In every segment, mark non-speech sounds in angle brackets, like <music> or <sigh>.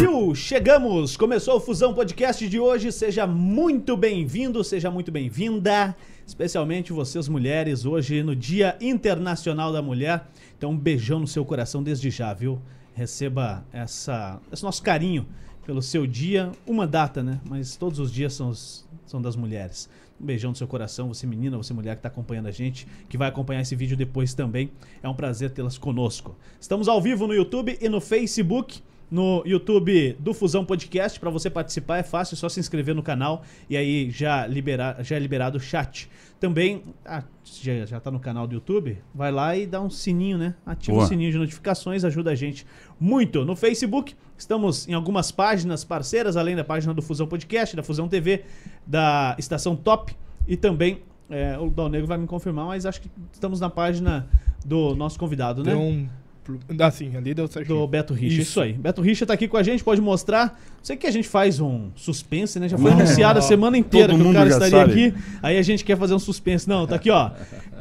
Brasil, chegamos! Começou o Fusão Podcast de hoje. Seja muito bem-vindo, seja muito bem-vinda, especialmente vocês mulheres, hoje no Dia Internacional da Mulher. Então, um beijão no seu coração desde já, viu? Receba essa, esse nosso carinho pelo seu dia, uma data, né? Mas todos os dias são, os, são das mulheres. Um beijão no seu coração, você menina, você mulher que está acompanhando a gente, que vai acompanhar esse vídeo depois também. É um prazer tê-las conosco. Estamos ao vivo no YouTube e no Facebook no YouTube do Fusão Podcast. Para você participar é fácil, é só se inscrever no canal e aí já, libera, já é liberado o chat. Também, ah, já, já tá no canal do YouTube, vai lá e dá um sininho, né? Ativa Boa. o sininho de notificações, ajuda a gente muito. No Facebook, estamos em algumas páginas parceiras, além da página do Fusão Podcast, da Fusão TV, da Estação Top e também, é, o Dal Negro vai me confirmar, mas acho que estamos na página do nosso convidado, né? Deu um. Ah, sim, ali deu certinho. Do Beto Richa. Isso. Isso. aí. Beto Richa tá aqui com a gente, pode mostrar. Sei que a gente faz um suspense, né? Já foi anunciado a semana inteira Todo que o cara estaria sabe. aqui. Aí a gente quer fazer um suspense. Não, tá aqui, ó.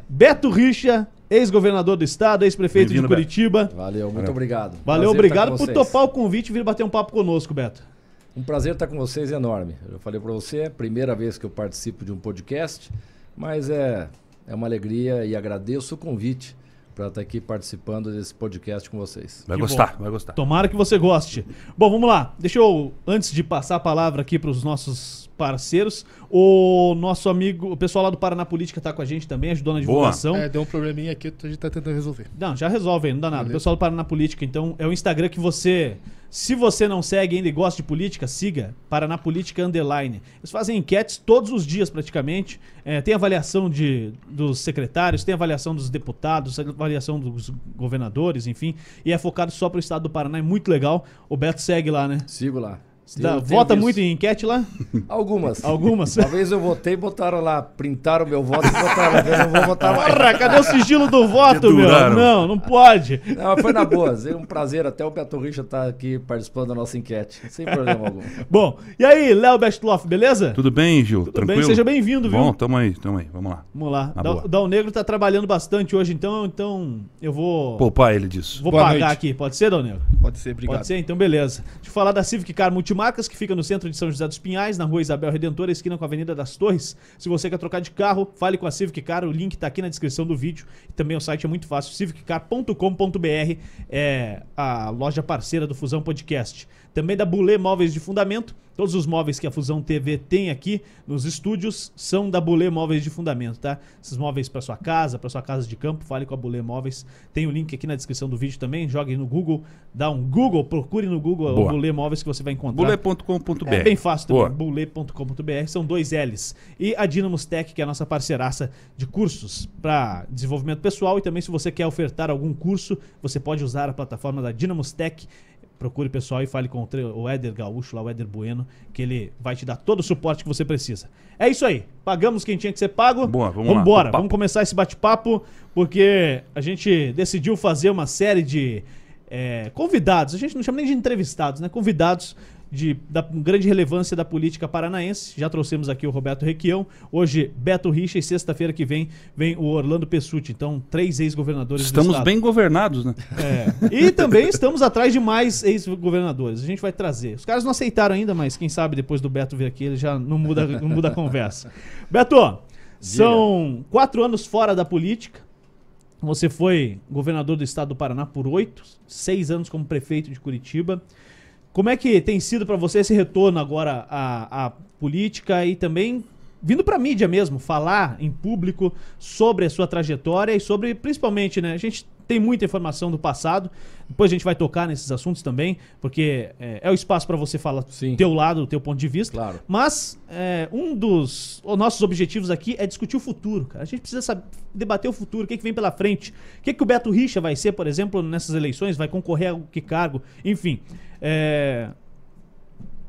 Beto Richa, ex-governador do estado, ex-prefeito de Bem-vindo, Beto. Curitiba. Valeu, muito obrigado. Valeu, Prazer obrigado por topar o convite e vir bater um papo conosco, Beto. Um prazer estar com vocês enorme. Eu falei para você, é a primeira vez que eu participo de um podcast, mas é, é uma alegria e agradeço o convite para estar aqui participando desse podcast com vocês. Vai Que gostar, bom. vai gostar. Tomara que você goste. Bom, vamos lá. Deixa eu, antes de passar a palavra aqui para os nossos parceiros, o nosso amigo, o pessoal lá do Paraná Política tá com a gente também, ajudou na Boa. divulgação. É, deu um probleminha aqui, a gente tá tentando resolver. Não, já resolve aí, não dá nada. O Beleza. pessoal do Paraná Política, então, é o Instagram que você. Se você não segue ainda e gosta de política, siga Paraná Política Underline. Eles fazem enquetes todos os dias, praticamente. É, tem avaliação de, dos secretários, tem avaliação dos deputados, avaliação dos governadores, enfim. E é focado só pro estado do Paraná, é muito legal. O Beto segue lá, né? Sigo lá. Dá- Eu vota visto. muito em enquete lá? Algumas. Algumas? Uma vez eu votei, botaram lá, printaram meu voto e botaram lá. Eu não vou votar mais. Porra, cadê o sigilo do voto, meu? Não, não pode. Não, foi na boa. É um prazer até o Beto Richa estar aqui participando da nossa enquete. Sem problema algum. Bom, e aí, Léo Bestloff, beleza? Tudo bem, Gil? Tudo Tranquilo? bem, seja bem-vindo, viu? Bom, tamo aí, tamo aí. Vamos lá. Vamos lá. Na Dal- Negro tá trabalhando bastante hoje, então, então eu vou Poupar ele disso. vou Boa pagar noite. aqui. Pode ser, Dal Negro? Pode ser, obrigado. Pode ser? Então, beleza. Deixa eu falar da Civic Car Multimarcas, que fica no centro de São José dos Pinhais, na rua Isabel Redentora, esquina com a Avenida das Torres. Se você quer trocar de carro, fale com a Civic Car, o link tá aqui na descrição do vídeo. E também o site é muito fácil, civiccar.com.br, é a loja parceira do Fusão Podcast. Também da Bulê Móveis de Fundamento. Todos os móveis que a Fusão TV tem aqui nos estúdios são da Bulê Móveis de Fundamento, tá? Esses móveis para sua casa, para sua casa de campo, fale com a Bulê Móveis. Tem o link aqui na descrição do vídeo também. Jogue no Google, dá um Google, procure no Google Boa. o Bulê Móveis que você vai encontrar. Bule.com.br. É bem fácil também, Boa. bulê.com.br, são dois L's. E a Dynamos Tech, que é a nossa parceiraça de cursos para desenvolvimento pessoal e também se você quer ofertar algum curso, você pode usar a plataforma da Dynamos Tech. Procure o pessoal e fale com o Éder Gaúcho, lá o Éder Bueno, que ele vai te dar todo o suporte que você precisa. É isso aí. Pagamos quem tinha que ser pago. Boa, vamos Vambora, papo. vamos começar esse bate-papo, porque a gente decidiu fazer uma série de é, convidados, a gente não chama nem de entrevistados, né? Convidados de, da grande relevância da política paranaense. Já trouxemos aqui o Roberto Requião, hoje Beto Richa e sexta-feira que vem vem o Orlando Pessutti. Então, três ex-governadores do Estamos bem governados, né? É. E também estamos atrás de mais ex-governadores. A gente vai trazer. Os caras não aceitaram ainda, mas quem sabe depois do Beto vir aqui, ele já não muda, não muda a conversa. Beto, são quatro anos fora da política. Você foi governador do estado do Paraná por oito, seis anos como prefeito de Curitiba. Como é que tem sido para você esse retorno agora à, à política e também vindo para mídia mesmo, falar em público sobre a sua trajetória e sobre, principalmente, né? A gente tem muita informação do passado, depois a gente vai tocar nesses assuntos também, porque é, é o espaço para você falar Sim. teu lado, teu ponto de vista. Claro. Mas é, um dos os nossos objetivos aqui é discutir o futuro, cara. A gente precisa saber, debater o futuro, o que, que vem pela frente. O que, que o Beto Richa vai ser, por exemplo, nessas eleições, vai concorrer a que cargo, enfim. É,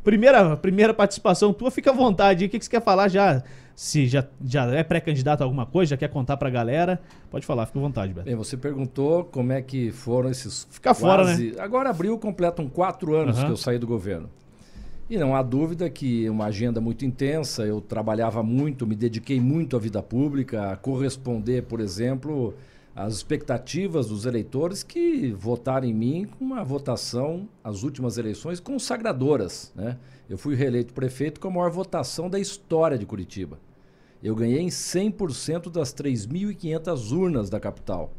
primeira, primeira participação tua, fica à vontade. aí. O que, que você quer falar já? Se já, já é pré-candidato a alguma coisa, já quer contar pra galera? Pode falar, fica à vontade, Beto. Bem, você perguntou como é que foram esses. Fica fora, quase- Agora abril completam quatro anos Aham. que eu saí do governo. E não há dúvida que uma agenda muito intensa, eu trabalhava muito, me dediquei muito à vida pública, a corresponder, por exemplo, as expectativas dos eleitores que votaram em mim com uma votação, as últimas eleições, consagradoras. Né? Eu fui reeleito prefeito com a maior votação da história de Curitiba. Eu ganhei em 100% das 3.500 urnas da capital.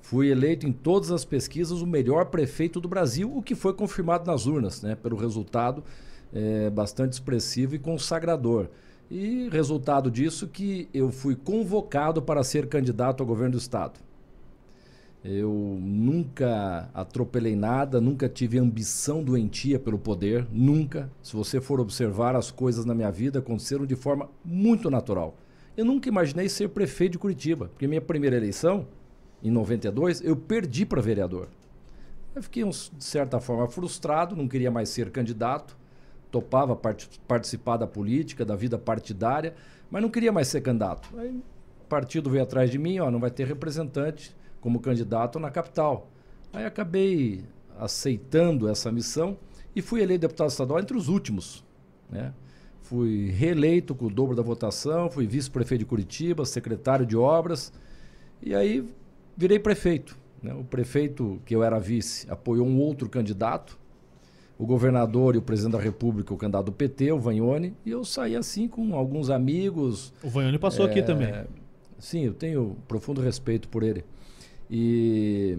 Fui eleito em todas as pesquisas o melhor prefeito do Brasil, o que foi confirmado nas urnas, né, pelo resultado é, bastante expressivo e consagrador. E resultado disso que eu fui convocado para ser candidato ao governo do estado. Eu nunca atropelei nada, nunca tive ambição doentia pelo poder, nunca. Se você for observar as coisas na minha vida, aconteceram de forma muito natural. Eu nunca imaginei ser prefeito de Curitiba, porque minha primeira eleição, em 92, eu perdi para vereador. Eu fiquei, de certa forma, frustrado, não queria mais ser candidato topava part participar da política, da vida partidária, mas não queria mais ser candidato. Aí o partido veio atrás de mim, ó, não vai ter representante como candidato na capital. Aí acabei aceitando essa missão e fui eleito deputado estadual entre os últimos. Né? Fui reeleito com o dobro da votação, fui vice-prefeito de Curitiba, secretário de obras, e aí virei prefeito. Né? O prefeito, que eu era vice, apoiou um outro candidato, o governador e o presidente da República, o candidato do PT, o Vanhone, e eu saí assim com alguns amigos. O Vanhone passou é, aqui também. Sim, eu tenho profundo respeito por ele. E,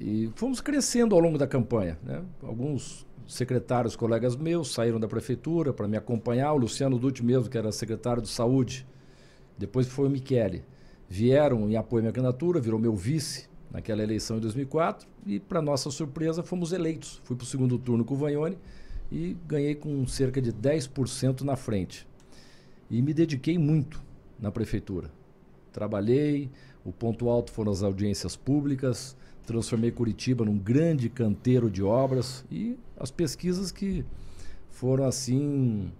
e fomos crescendo ao longo da campanha. Né? Alguns secretários, colegas meus, saíram da prefeitura para me acompanhar. O Luciano Dutti mesmo, que era secretário de saúde. Depois foi o Michele. Vieram em apoio à minha candidatura, virou meu vice naquela eleição em 2004 e, para nossa surpresa, fomos eleitos. Fui para o segundo turno com o Vanhone e ganhei com cerca de 10% na frente. E me dediquei muito na prefeitura. Trabalhei, o ponto alto foram as audiências públicas, transformei Curitiba num grande canteiro de obras e as pesquisas que foram assim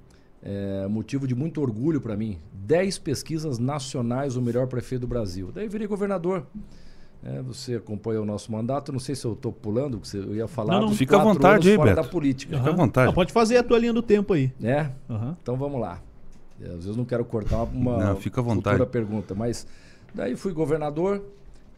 é, motivo de muito orgulho para mim. Dez pesquisas nacionais o melhor prefeito do Brasil. Daí virei governador. É, você acompanha o nosso mandato, não sei se eu estou pulando, porque eu ia falar não, não. Fica à vontade aí, Beto. da política. Fica à vontade. Não, pode fazer a tua linha do tempo aí. É? Uhum. Então vamos lá. Às vezes não quero cortar uma não, fica à vontade. futura pergunta, mas daí fui governador,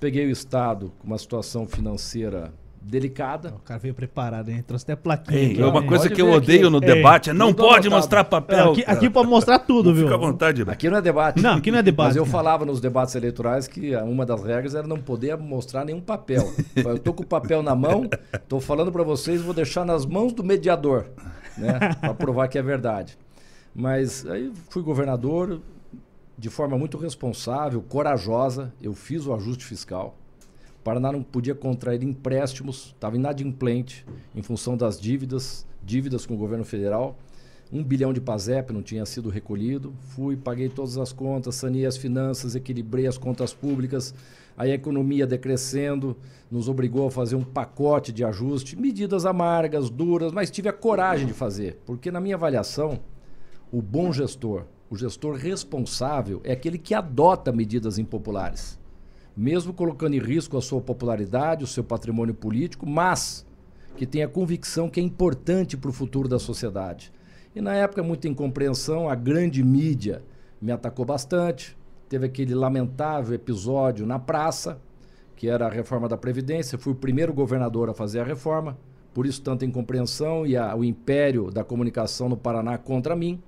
peguei o estado com uma situação financeira delicada. O cara veio preparado, hein? Trouxe até plaquinha. Ei, aqui, uma coisa que eu odeio aqui. no debate é não pode mostrar papel. É, aqui, aqui pode mostrar tudo, viu? Fica à vontade. Aqui não é debate. Não, aqui não é debate. Mas eu falava nos debates eleitorais que uma das regras era não poder mostrar nenhum papel. eu tô com o papel na mão, tô falando para vocês, vou deixar nas mãos do mediador, né? Para provar que é verdade. Mas aí fui governador de forma muito responsável, corajosa, eu fiz o ajuste fiscal Paraná não podia contrair empréstimos, estava inadimplente em função das dívidas, dívidas com o governo federal. Um bilhão de PASEP não tinha sido recolhido. Fui, paguei todas as contas, saneei as finanças, equilibrei as contas públicas. A economia decrescendo nos obrigou a fazer um pacote de ajuste, medidas amargas, duras, mas tive a coragem de fazer, porque na minha avaliação, o bom gestor, o gestor responsável é aquele que adota medidas impopulares mesmo colocando em risco a sua popularidade, o seu patrimônio político, mas que tem a convicção que é importante para o futuro da sociedade. E na época, muita incompreensão, a grande mídia me atacou bastante. Teve aquele lamentável episódio na praça, que era a reforma da Previdência. Fui o primeiro governador a fazer a reforma, por isso tanta incompreensão e a, o império da comunicação no Paraná contra mim.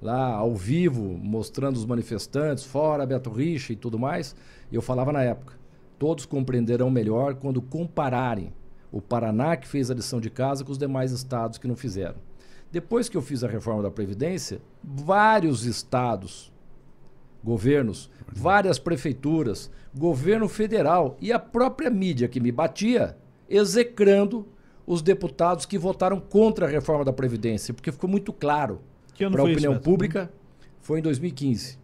Lá ao vivo, mostrando os manifestantes, fora Beto Richa e tudo mais. Eu falava na época, todos compreenderão melhor quando compararem o Paraná que fez a lição de casa com os demais estados que não fizeram. Depois que eu fiz a reforma da Previdência, vários estados, governos, várias prefeituras, governo federal e a própria mídia que me batia, execrando os deputados que votaram contra a reforma da Previdência, porque ficou muito claro para a opinião isso, pública, foi em 2015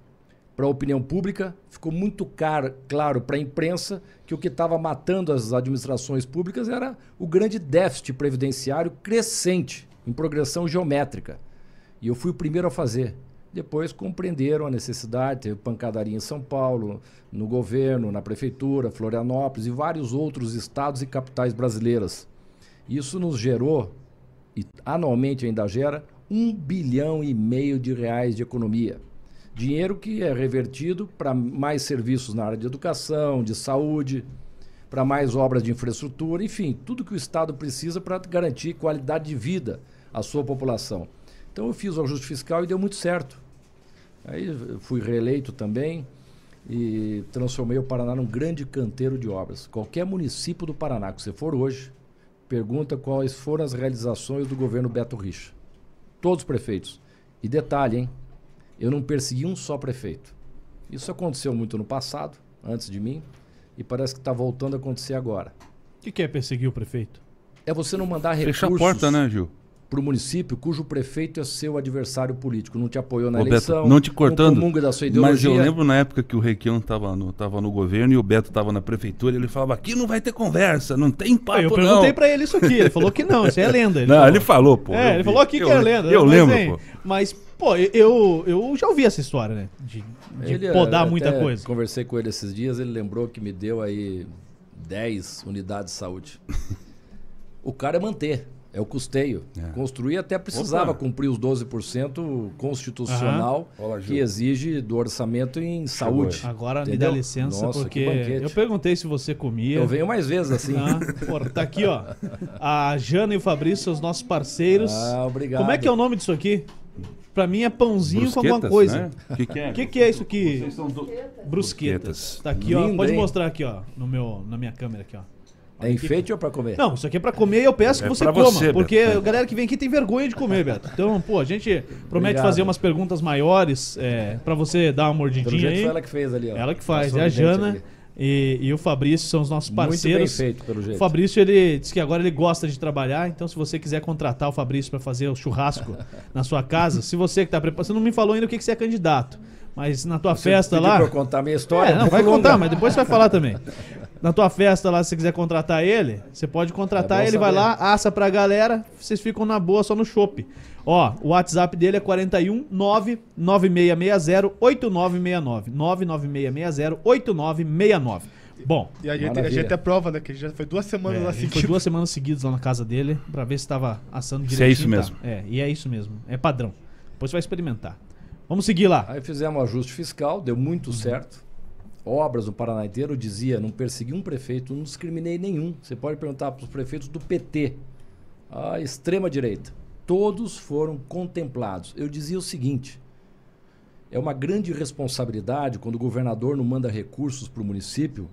para a opinião pública, ficou muito caro, claro para a imprensa que o que estava matando as administrações públicas era o grande déficit previdenciário crescente, em progressão geométrica. E eu fui o primeiro a fazer. Depois compreenderam a necessidade, teve pancadaria em São Paulo, no governo, na prefeitura, Florianópolis e vários outros estados e capitais brasileiras. Isso nos gerou, e anualmente ainda gera, um bilhão e meio de reais de economia Dinheiro que é revertido para mais serviços na área de educação, de saúde, para mais obras de infraestrutura, enfim, tudo que o Estado precisa para garantir qualidade de vida à sua população. Então eu fiz o ajuste fiscal e deu muito certo. Aí fui reeleito também e transformei o Paraná num grande canteiro de obras. Qualquer município do Paraná que você for hoje, pergunta quais foram as realizações do governo Beto Richa. Todos os prefeitos. E detalhe, hein? Eu não persegui um só prefeito. Isso aconteceu muito no passado, antes de mim, e parece que está voltando a acontecer agora. O que, que, é perseguir o prefeito? É você não mandar recursos... Fecha a porta, né, Gil? Para o município cujo prefeito é seu adversário político, não te apoiou na Ô, eleição, Beto, não te cortando, não da sua ideologia. Mas eu lembro na época que o Requião estava no, tava no governo e o Beto estava na prefeitura, ele falava, aqui não vai ter conversa, não tem papo Eu perguntei para ele isso aqui, ele falou que não, isso é lenda. Ele não, falou. ele falou, pô. É, ele falou aqui eu, que é lenda. Eu, lembro, pô. Mas, pô, eu, eu já ouvi essa história, né, de, de ele, podar muita coisa. conversei com ele esses dias, ele lembrou que me deu aí 10 unidades de saúde. <laughs> o cara é manter. É o custeio. É. Construir até precisava Opa. cumprir os 12% constitucional que exige do orçamento em saúde. Agora Entendeu? me dá licença, Nossa, porque eu perguntei se você comia. Eu venho mais vezes assim. Ah, porra, tá aqui, ó. A Jana e o Fabrício são os nossos parceiros. Ah, obrigado. Como é que é o nome disso aqui? Pra mim é pãozinho com alguma coisa. O né? que, que, é? que, que é isso aqui? Brusquetas. Brusquetas. Tá aqui, ó. Pode mostrar aqui, ó, no meu, na minha câmera aqui, ó. É enfeite ou para comer? Não, isso aqui é para comer e eu peço é que você coma. Você, porque a galera que vem aqui tem vergonha de comer, Beto. Então, pô, a gente promete Obrigado. fazer umas perguntas maiores é, para você dar uma mordidinha aí. Foi ela que fez ali, ó. Ela que faz. É a Jana e, e, o Fabrício são os nossos parceiros. Muito bem feito, pelo jeito. O Fabrício, ele disse que agora ele gosta de trabalhar, então se você quiser contratar o Fabrício para fazer o churrasco <laughs> na sua casa, se você que tá preparado, você não me falou ainda o que, que você é candidato. Mas na tua você festa lá. Pra eu contar minha história. É, não, vai longa. contar, mas depois você vai falar também. Na tua festa lá, se você quiser contratar ele, você pode contratar é ele, saber. vai lá, assa pra galera, vocês ficam na boa só no chopp. Ó, o WhatsApp dele é 41 99660 8969. 99660 8969. Bom. E a gente, a gente é prova, né? Que já foi duas semanas é, lá seguidas. Foi duas semanas seguidas lá na casa dele pra ver se tava assando direitinho. Se é isso mesmo. Tá. É, e é isso mesmo. É padrão. Depois você vai experimentar. Vamos seguir lá. Aí fizemos um ajuste fiscal, deu muito uhum. certo. Obras no Paraná inteiro, eu dizia, não persegui um prefeito, não discriminei nenhum. Você pode perguntar para os prefeitos do PT, a extrema direita. Todos foram contemplados. Eu dizia o seguinte: é uma grande responsabilidade quando o governador não manda recursos para o município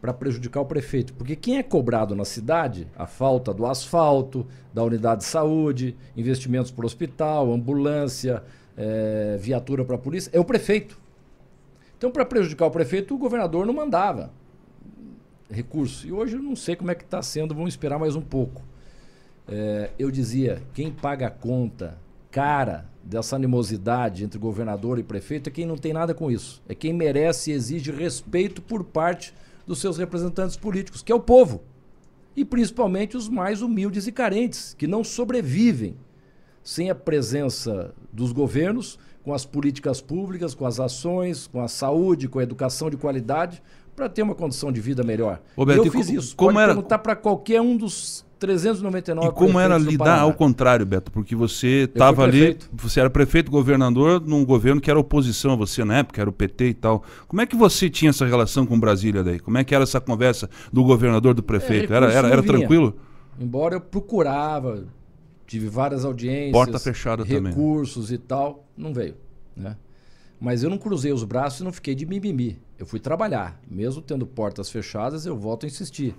para prejudicar o prefeito. Porque quem é cobrado na cidade, a falta do asfalto, da unidade de saúde, investimentos para o hospital, ambulância, é, viatura para a polícia, é o prefeito. Então, para prejudicar o prefeito, o governador não mandava recurso. E hoje eu não sei como é que está sendo, vamos esperar mais um pouco. É, eu dizia, quem paga a conta cara dessa animosidade entre governador e prefeito é quem não tem nada com isso. É quem merece e exige respeito por parte dos seus representantes políticos, que é o povo. E principalmente os mais humildes e carentes, que não sobrevivem sem a presença dos governos, com as políticas públicas, com as ações, com a saúde, com a educação de qualidade, para ter uma condição de vida melhor. Roberto, eu fiz isso. Como Pode era... perguntar para qualquer um dos 399 E como era lidar ao contrário, Beto? Porque você estava ali, você era prefeito governador num governo que era oposição a você na época, era o PT e tal. Como é que você tinha essa relação com Brasília daí? Como é que era essa conversa do governador do prefeito? É, era, era, era tranquilo? Embora eu procurava tive várias audiências, porta fechada recursos também. e tal, não veio, né? Mas eu não cruzei os braços e não fiquei de mimimi. Eu fui trabalhar, mesmo tendo portas fechadas, eu volto a insistir.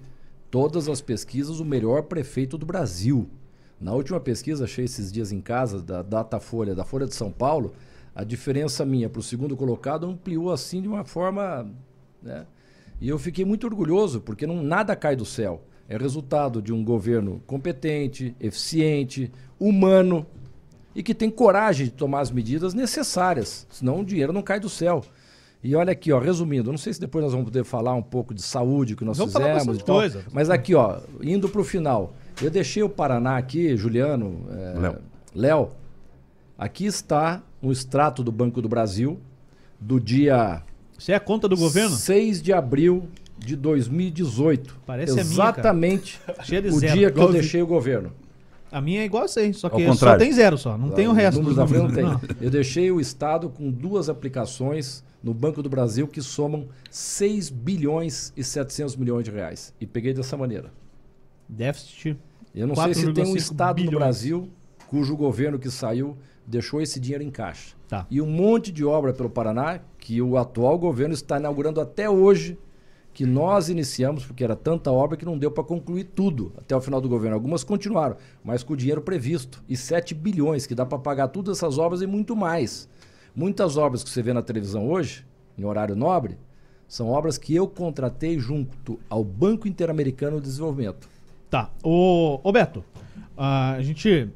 Todas as pesquisas, o melhor prefeito do Brasil. Na última pesquisa, achei esses dias em casa, da Datafolha, da Folha de São Paulo, a diferença minha para o segundo colocado ampliou assim de uma forma. Né? E eu fiquei muito orgulhoso, porque não, nada cai do céu é resultado de um governo competente, eficiente, humano e que tem coragem de tomar as medidas necessárias, senão o dinheiro não cai do céu. E olha aqui, ó, resumindo, não sei se depois nós vamos poder falar um pouco de saúde que nós vamos fizemos e tal, coisa. mas aqui, ó, indo para o final, eu deixei o Paraná aqui, Juliano, é, Léo, aqui está um extrato do Banco do Brasil do dia... Você é a conta do governo? 6 de abril de 2018. Parece Exatamente a minha, <laughs> o zero, dia que eu deixei o governo. A minha é igual a 100, só que só tem zero só, não, tem o resto. Números da frente não tem. Não. <laughs> Eu deixei o Estado com duas aplicações no Banco do Brasil que somam 6 bilhões e 700 milhões de reais. E peguei dessa maneira. Déficit. Eu não sei se tem um Estado bilhões. no Brasil cujo governo que saiu deixou esse dinheiro em caixa. Tá. E um monte de obra pelo Paraná que o atual governo está inaugurando até hoje, que nós iniciamos, porque era tanta obra que não deu para concluir tudo até o final do governo. Algumas continuaram, mas com o dinheiro previsto. E 7 bilhões, que dá para pagar todas essas obras e muito mais. Muitas obras que você vê na televisão hoje, em horário nobre, são obras que eu contratei junto ao Banco Interamericano de Desenvolvimento. Tá. Ô, ô Beto, a gente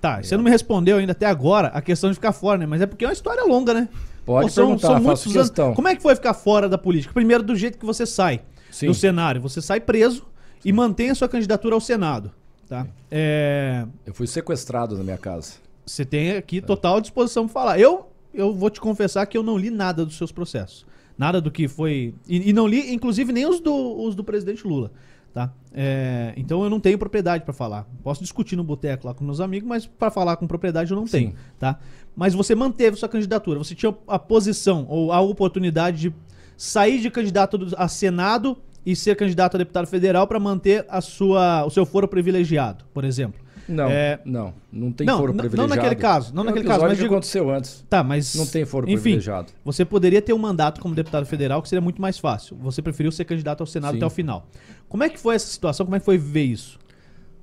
Tá, você não me respondeu ainda até agora a questão de ficar fora, né? Mas é porque é uma história longa, né? Pode Pô, são, perguntar, são muitos anos. Como é que foi ficar fora da política? Primeiro, do jeito que você sai Sim. do cenário. Você sai preso e mantém a sua candidatura ao Senado. Tá? É... Eu fui sequestrado na minha casa. Você tem aqui total disposição para falar. Eu, eu vou te confessar que eu não li nada dos seus processos. Nada do que foi. E, e não li, inclusive, nem os do, os do presidente Lula. Tá? É, então eu não tenho propriedade para falar. Posso discutir no boteco lá com meus amigos, mas para falar com propriedade eu não Sim. tenho. Tá? Mas você manteve sua candidatura, você tinha a posição ou a oportunidade de sair de candidato a Senado e ser candidato a deputado federal para manter a sua, o seu foro privilegiado, por exemplo. Não, é... não, não tem não, foro privilegiado. Não naquele caso, não naquele caso, mas que digo... aconteceu antes. Tá, mas não tem foro enfim, privilegiado. Você poderia ter um mandato como deputado federal que seria muito mais fácil. Você preferiu ser candidato ao Senado Sim. até o final. Como é que foi essa situação? Como é que foi viver isso?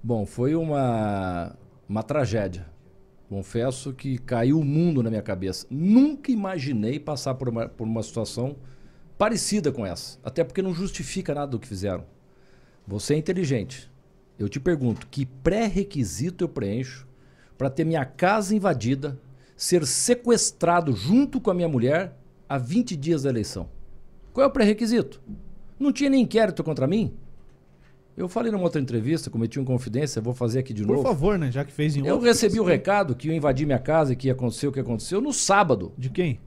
Bom, foi uma uma tragédia. Confesso que caiu o mundo na minha cabeça. Nunca imaginei passar por uma, por uma situação parecida com essa. Até porque não justifica nada do que fizeram. Você é inteligente. Eu te pergunto, que pré-requisito eu preencho para ter minha casa invadida, ser sequestrado junto com a minha mulher a 20 dias da eleição? Qual é o pré-requisito? Não tinha nem inquérito contra mim? Eu falei numa outra entrevista, cometi uma confidência, vou fazer aqui de Por novo. Por favor, né? Já que fez em Eu recebi o recado que ia invadir minha casa e que ia acontecer o que aconteceu no sábado. De quem?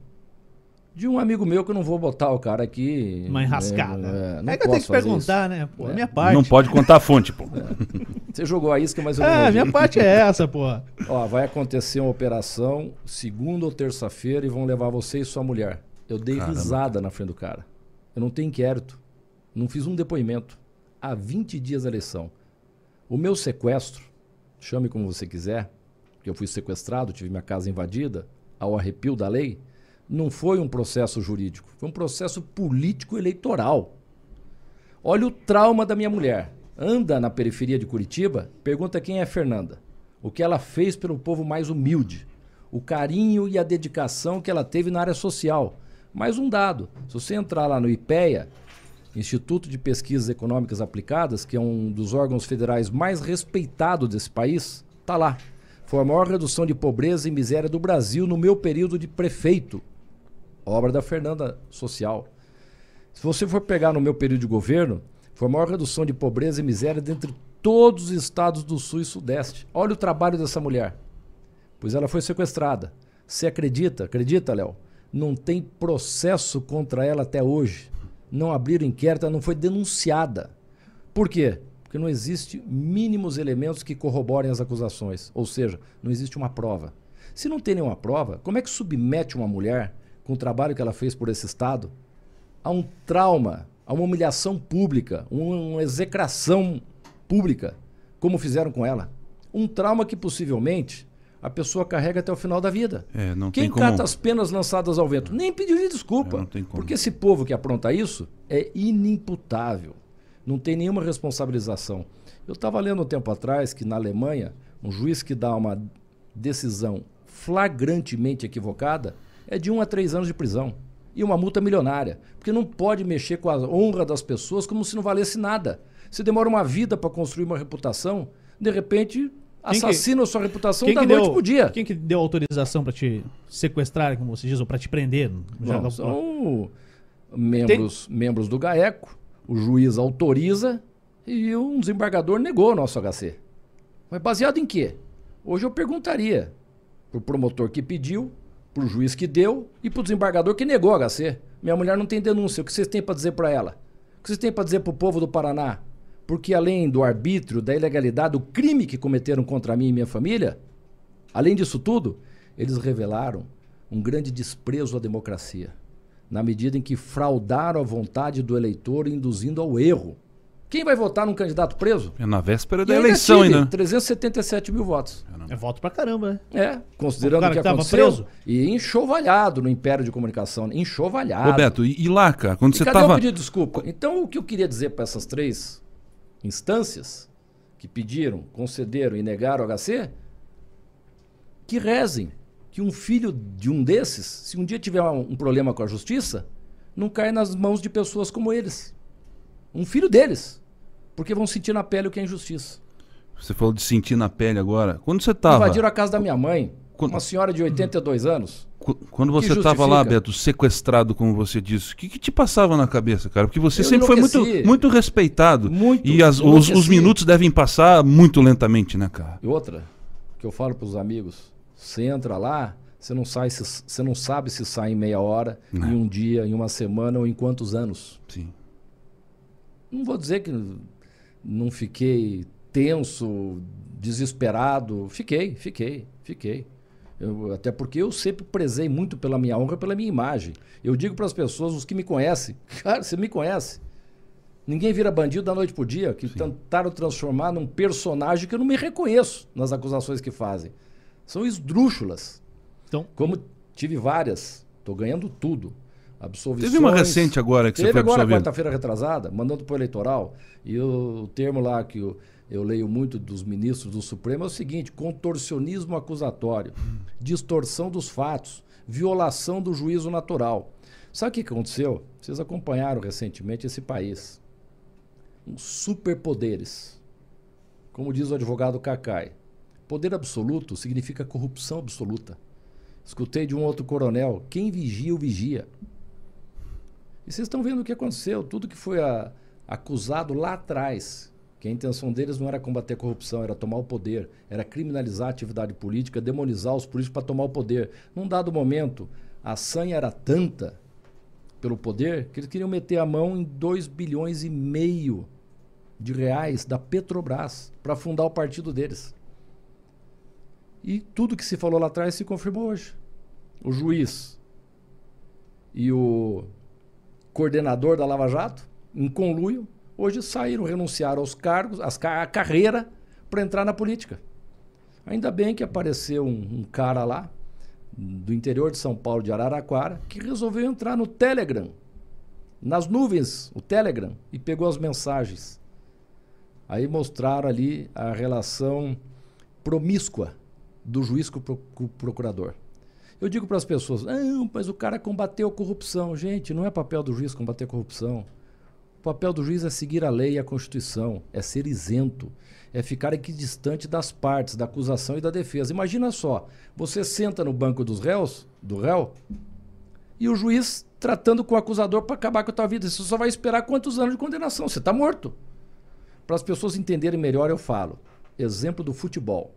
De um amigo meu que eu não vou botar o cara aqui. Uma enrascada. É, não é que eu tenho que perguntar, isso. né? Pô, é. minha parte. Não pode contar a fonte, pô. É. Você jogou a isca, mas eu não. É, minha parte é essa, pô. Ó, vai acontecer uma operação segunda ou terça-feira e vão levar você e sua mulher. Eu dei Caramba. risada na frente do cara. Eu não tenho inquérito. Não fiz um depoimento. Há 20 dias da eleição. O meu sequestro, chame como você quiser, porque eu fui sequestrado, tive minha casa invadida, ao arrepio da lei não foi um processo jurídico, foi um processo político eleitoral. Olha o trauma da minha mulher. Anda na periferia de Curitiba, pergunta quem é Fernanda. O que ela fez pelo povo mais humilde. O carinho e a dedicação que ela teve na área social. Mais um dado: se você entrar lá no IPEA, Instituto de Pesquisas Econômicas Aplicadas, que é um dos órgãos federais mais respeitados desse país, tá lá. Foi a maior redução de pobreza e miséria do Brasil no meu período de prefeito obra da Fernanda Social. Se você for pegar no meu período de governo, foi a maior redução de pobreza e miséria dentre todos os estados do Sul e Sudeste. Olha o trabalho dessa mulher. Pois ela foi sequestrada. Você acredita? Acredita, Léo? Não tem processo contra ela até hoje. Não abriram inquérito, ela não foi denunciada. Por quê? Porque não existe mínimos elementos que corroborem as acusações. Ou seja, não existe uma prova. Se não tem nenhuma prova, como é que submete uma mulher com o trabalho que ela fez por esse Estado, a um trauma, a uma humilhação pública, uma execração pública, como fizeram com ela. Um trauma que possivelmente a pessoa carrega até o final da vida. É, Quem cata como... as penas lançadas ao vento? Nem pediria desculpa. É, porque esse povo que apronta isso é inimputável. Não tem nenhuma responsabilização. Eu estava lendo um tempo atrás que na Alemanha, um juiz que dá uma decisão flagrantemente equivocada, é de um a três anos de prisão e uma multa milionária. Porque não pode mexer com a honra das pessoas como se não valesse nada. Se demora uma vida para construir uma reputação, de repente assassina que, a sua reputação da noite deu, pro dia. Quem que deu autorização para te sequestrar, como você diz, ou para te prender? Bom, são membros, Tem... membros do GAECO, o juiz autoriza e um desembargador negou o nosso HC. Mas baseado em quê? Hoje eu perguntaria pro promotor que pediu, pro juiz que deu e pro desembargador que negou a HC. Minha mulher não tem denúncia. O que vocês têm para dizer para ela? O que vocês têm para dizer pro povo do Paraná? porque além do arbítrio, da ilegalidade, do crime que cometeram contra mim e minha família, além disso tudo, eles revelaram um grande desprezo à democracia, na medida em que fraudaram a vontade do eleitor, induzindo ao erro. Quem vai votar num candidato preso? É na véspera da eleição ainda. 377 mil votos. É voto pra caramba, né? É, considerando o que, que aconteceu. Preso. E enxovalhado no Império de Comunicação. Né? Enxovalhado. Roberto, e, e lá, cara, quando e você cadê tava... o pedido de desculpa? Então, o que eu queria dizer para essas três instâncias que pediram, concederam e negaram o HC, que rezem que um filho de um desses, se um dia tiver um problema com a justiça, não caia nas mãos de pessoas como eles. Um filho deles. Porque vão sentir na pele o que é injustiça. Você falou de sentir na pele agora. Quando você estava. Invadiram a casa da minha mãe, quando... uma senhora de 82 anos. Quando você estava lá, Beto, sequestrado, como você disse, o que, que, te passava na cabeça, cara? Porque você eu sempre foi muito, muito respeitado. Muito. E as, os, os, minutos devem passar muito lentamente, né, cara? E outra, que eu falo para os amigos: você entra lá, você não, sai, você não sabe se sai em meia hora, não. em um dia, em uma semana ou em quantos anos. Sim. Não vou dizer que não fiquei tenso, desesperado. Fiquei, fiquei, fiquei. Eu, até porque eu sempre prezei muito pela minha honra, pela minha imagem. Eu digo para as pessoas, os que me conhecem, <laughs> cara, você me conhece. Ninguém vira bandido da noite pro dia, que Sim. tentaram transformar num personagem que eu não me reconheço nas acusações que fazem. São esdrúxulas. Então, Como tive várias, estou ganhando tudo. Absolvições. Teve uma recente agora que Teve você foi agora, quarta-feira retrasada, mandando para o eleitoral. E o, o termo lá que eu, eu leio muito dos ministros do Supremo é o seguinte: contorcionismo acusatório, distorção dos fatos, violação do juízo natural. Sabe o que aconteceu? Vocês acompanharam recentemente esse país. Uns superpoderes. Como diz o advogado Cacai. Poder absoluto significa corrupção absoluta. Escutei de um outro coronel: quem vigia, o vigia. E vocês estão vendo o que aconteceu. Tudo que foi a, acusado lá atrás, que a intenção deles não era combater a corrupção, era tomar o poder, era criminalizar a atividade política, demonizar os políticos para tomar o poder. Num dado momento, a sanha era tanta pelo poder que eles queriam meter a mão em 2 bilhões e meio de reais da Petrobras para fundar o partido deles. E tudo que se falou lá atrás se confirmou hoje. O juiz e o coordenador da Lava Jato, em conluio, hoje saíram, renunciaram aos cargos, à carreira, para entrar na política. Ainda bem que apareceu um, um, cara lá, do interior de São Paulo, de Araraquara, que resolveu entrar no Telegram, nas nuvens, o Telegram, e pegou as mensagens. Aí mostraram ali a relação promíscua do juiz com o procurador. Eu digo para as pessoas, não, mas o cara combateu a corrupção. Gente, não é papel do juiz combater corrupção. O papel do juiz é seguir a lei e a Constituição, é ser isento, é ficar equidistante das partes, da acusação e da defesa. Imagina só, você senta no banco dos réus, do réu, e o juiz tratando com o acusador para acabar com a tua vida. Você só vai esperar quantos anos de condenação? Você está morto. Para as pessoas entenderem melhor, eu falo. Exemplo do futebol.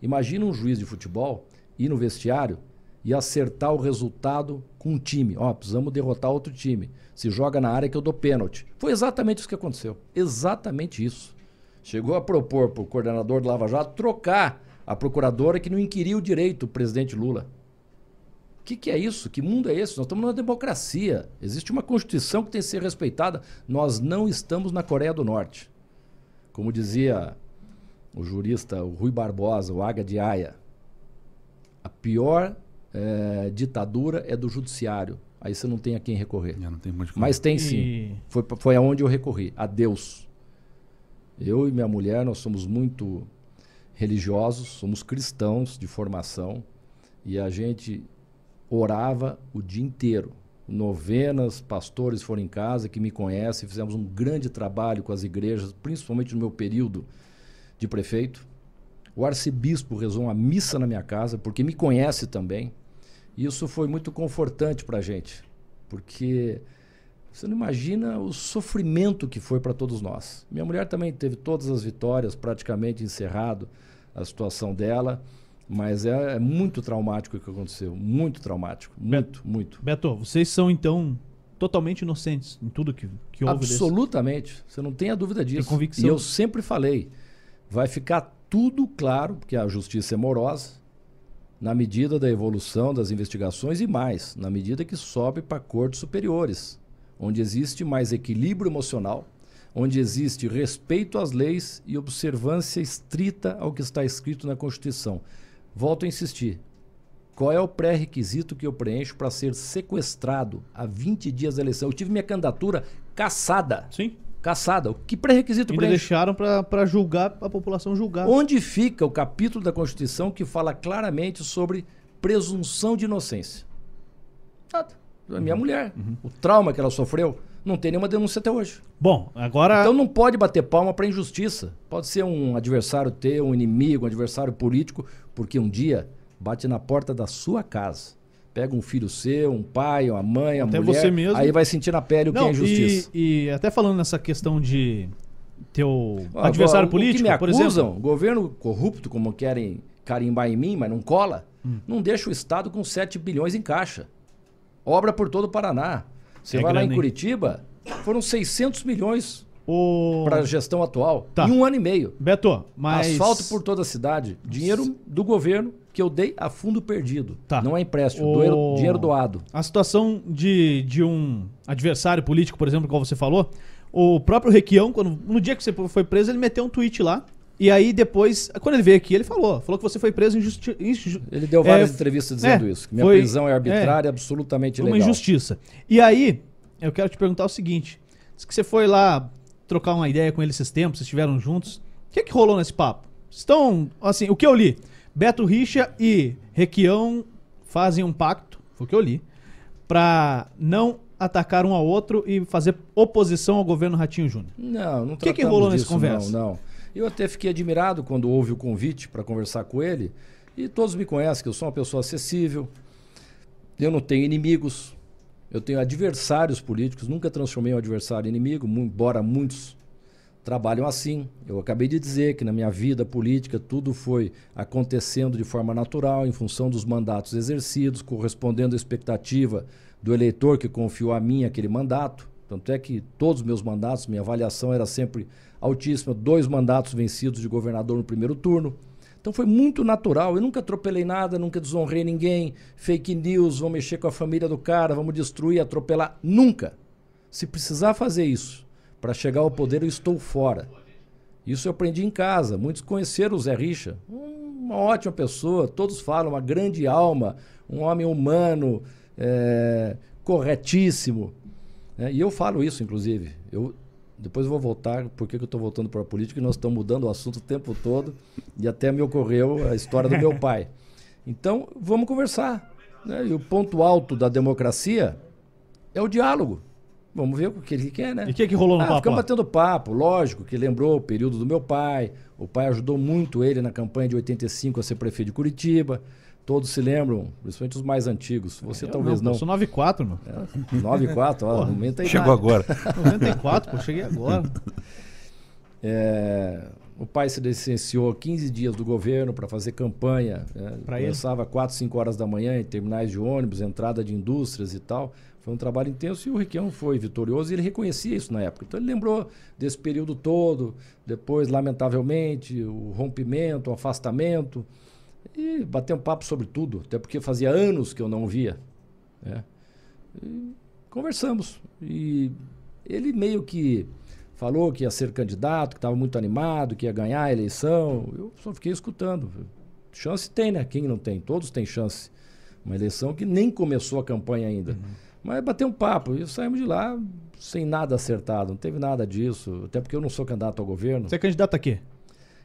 Imagina um juiz de futebol ir no vestiário e acertar o resultado com um time. Ó, precisamos derrotar outro time. Se joga na área que eu dou pênalti. Foi exatamente isso que aconteceu. Exatamente isso. Chegou a propor para o coordenador do Lava Jato trocar a procuradora que não inquiriu o direito o presidente Lula. O que, que é isso? Que mundo é esse? Nós estamos numa democracia. Existe uma Constituição que tem que ser respeitada. Nós não estamos na Coreia do Norte. Como dizia o jurista o Rui Barbosa, o Águia de Aia, a pior é, ditadura é do judiciário. Aí você não tem a quem recorrer. É, tem Mas tem sim. E... Foi, foi aonde eu recorri, a Deus. Eu e minha mulher, nós somos muito religiosos, somos cristãos de formação e a gente orava o dia inteiro. Novenas, pastores foram em casa que me conhecem, fizemos um grande trabalho com as igrejas, principalmente no meu período de prefeito. O arcebispo rezou uma missa na minha casa, porque me conhece também. Isso foi muito confortante para a gente, porque você não imagina o sofrimento que foi para todos nós. Minha mulher também teve todas as vitórias, praticamente encerrado a situação dela, mas é, é muito traumático o que aconteceu, muito traumático, muito, Beto, muito. Beto, vocês são então totalmente inocentes em tudo que, que houve Absolutamente. Desse. Você não tem a dúvida disso. Tem convicção. E eu sempre falei, vai ficar tudo claro, porque a justiça é morosa, na medida da evolução das investigações e mais, na medida que sobe para cortes superiores, onde existe mais equilíbrio emocional, onde existe respeito às leis e observância estrita ao que está escrito na Constituição. Volto a insistir. Qual é o pré-requisito que eu preencho para ser sequestrado a 20 dias da eleição? Eu tive minha candidatura caçada. Sim. Caçada. Que pré-requisito Ainda preencho? deixaram para julgar, a população julgar. Onde fica o capítulo da Constituição que fala claramente sobre presunção de inocência? Nada. Uhum. Minha mulher. Uhum. O trauma que ela sofreu não tem nenhuma denúncia até hoje. Bom, agora. Então não pode bater palma para injustiça. Pode ser um adversário teu, um inimigo, um adversário político, porque um dia bate na porta da sua casa. Pega um filho seu, um pai, uma mãe, a até mulher. Você mesmo. Aí vai sentir na pele o não, que é injustiça. E, e até falando nessa questão de teu ah, adversário o, político, o que me acusam, por exemplo. governo corrupto, como querem carimbar em mim, mas não cola, hum. não deixa o Estado com 7 bilhões em caixa. Obra por todo o Paraná. Você é vai grande, lá em Curitiba, foram 600 milhões o... para a gestão atual. Tá. Em um ano e meio. Beto, mas. Asfalto por toda a cidade. Dinheiro do governo que eu dei a fundo perdido. Tá. Não é empréstimo, o... dinheiro, dinheiro doado. A situação de, de um adversário político, por exemplo, como você falou, o próprio Requião, quando, no dia que você foi preso, ele meteu um tweet lá. E aí depois, quando ele veio aqui, ele falou, falou que você foi preso injusti... Injusti... Ele deu várias é, entrevistas dizendo é, isso, que minha foi, prisão é arbitrária, é, absolutamente ilegal. Uma injustiça. E aí, eu quero te perguntar o seguinte, diz que você foi lá trocar uma ideia com ele esses tempos, vocês estiveram juntos. O que, que rolou nesse papo? Estão, assim, o que eu li? Beto Richa e Requião fazem um pacto, foi o que eu li, para não atacar um ao outro e fazer oposição ao governo Ratinho Júnior. Não, não O que, que rolou nessa conversa? Não, não. Eu até fiquei admirado quando houve o convite para conversar com ele. E todos me conhecem que eu sou uma pessoa acessível. Eu não tenho inimigos. Eu tenho adversários políticos, nunca transformei um adversário em inimigo, embora muitos trabalham assim. Eu acabei de dizer que na minha vida política tudo foi acontecendo de forma natural, em função dos mandatos exercidos, correspondendo à expectativa do eleitor que confiou a mim aquele mandato. Tanto é que todos os meus mandatos, minha avaliação era sempre altíssima, dois mandatos vencidos de governador no primeiro turno. Então foi muito natural. Eu nunca atropelei nada, nunca desonrei ninguém. Fake news, vão mexer com a família do cara, vamos destruir, atropelar. Nunca. Se precisar fazer isso para chegar ao poder, eu estou fora. Isso eu aprendi em casa. Muitos conheceram o Zé Richa. Uma ótima pessoa, todos falam, uma grande alma, um homem humano, é, corretíssimo. É, e eu falo isso, inclusive. Eu, depois eu vou voltar, porque que eu estou voltando para a política, e nós estamos mudando o assunto o tempo todo, e até me ocorreu a história do meu <laughs> pai. Então, vamos conversar. Né? E o ponto alto da democracia é o diálogo. Vamos ver o que ele quer, né? E o que, que rolou no ah, papo? Ficamos batendo papo, lógico, que lembrou o período do meu pai. O pai ajudou muito ele na campanha de 85 a ser prefeito de Curitiba. Todos se lembram, principalmente os mais antigos. Você eu talvez não. Eu sou 94, meu. É, 94, ó, aumenta aí. Chegou agora. 94, pô, cheguei agora. <laughs> É, o pai se licenciou 15 dias do governo para fazer campanha. Né? Começava 4, 5 horas da manhã em terminais de ônibus, entrada de indústrias e tal. Foi um trabalho intenso e o Requião foi vitorioso e ele reconhecia isso na época. Então ele lembrou desse período todo, depois, lamentavelmente, o rompimento, o afastamento. E bater um papo sobre tudo, até porque fazia anos que eu não via. Né? E conversamos. E ele meio que falou que ia ser candidato, que estava muito animado, que ia ganhar a eleição. Eu só fiquei escutando. Chance tem, né? Quem não tem? Todos têm chance. Uma eleição que nem começou a campanha ainda. Uhum. Mas bateu um papo e saímos de lá sem nada acertado. Não teve nada disso. Até porque eu não sou candidato ao governo. Você é candidato a quê?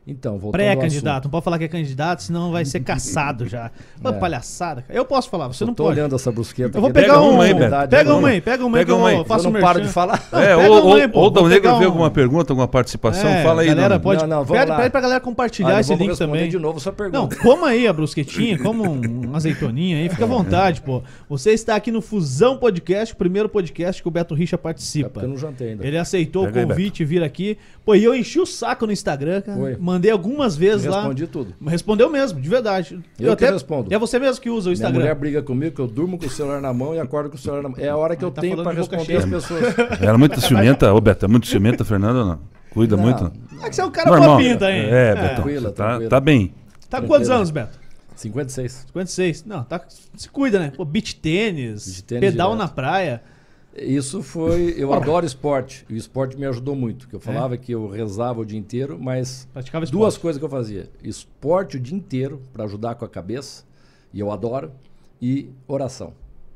Então, Pré-candidato, não pode falar que é candidato, senão vai ser <laughs> caçado já. Uma é. palhaçada. Eu posso falar, você eu não tô pode. olhando essa brusqueta. Eu vou pegar uma aí, Beto. Pega uma aí, pega uma aí. Pega uma aí. Faço eu não paro de falar. <laughs> É, ou, ou, ou da Negro ver alguma pergunta, alguma participação, é, fala aí. Galera, pode, não, não, pede, pede pra galera compartilhar esse link também. de novo sua pergunta. Não, coma aí a brusquetinha, coma uma azeitoninha aí, fica à vontade, pô. Você está aqui no Fusão Podcast, o primeiro podcast que o Beto Richa participa. É eu não jantei ainda. Ele aceitou o convite vir aqui. Pô, e eu enchi o saco no Instagram, cara. Mandei algumas vezes lá. Respondi tudo. Respondeu mesmo, de verdade. Eu, eu até respondo. É você mesmo que usa o Instagram. Minha mulher briga comigo que eu durmo com o celular na mão e acordo com o celular na mão. É a hora que eu tá tenho para responder as pessoas. Ela é muito ciumenta, ô Beto, é muito ciumenta, Fernanda, não? Cuida não. muito? É que você é um cara Normal. pinta, hein? É, é. Beto, tranquila, tá, tá bem. Tá com quantos anos, Beto? 56. 56. Não, tá, se cuida, né? Pô, beach tênis, beach tênis pedal direto. na praia. Isso foi. Eu adoro esporte. E o esporte me ajudou muito. Que eu falava é. que eu rezava o dia inteiro, mas. Praticava duas coisas que eu fazia: esporte o dia inteiro, para ajudar com a cabeça, e eu adoro, e oração.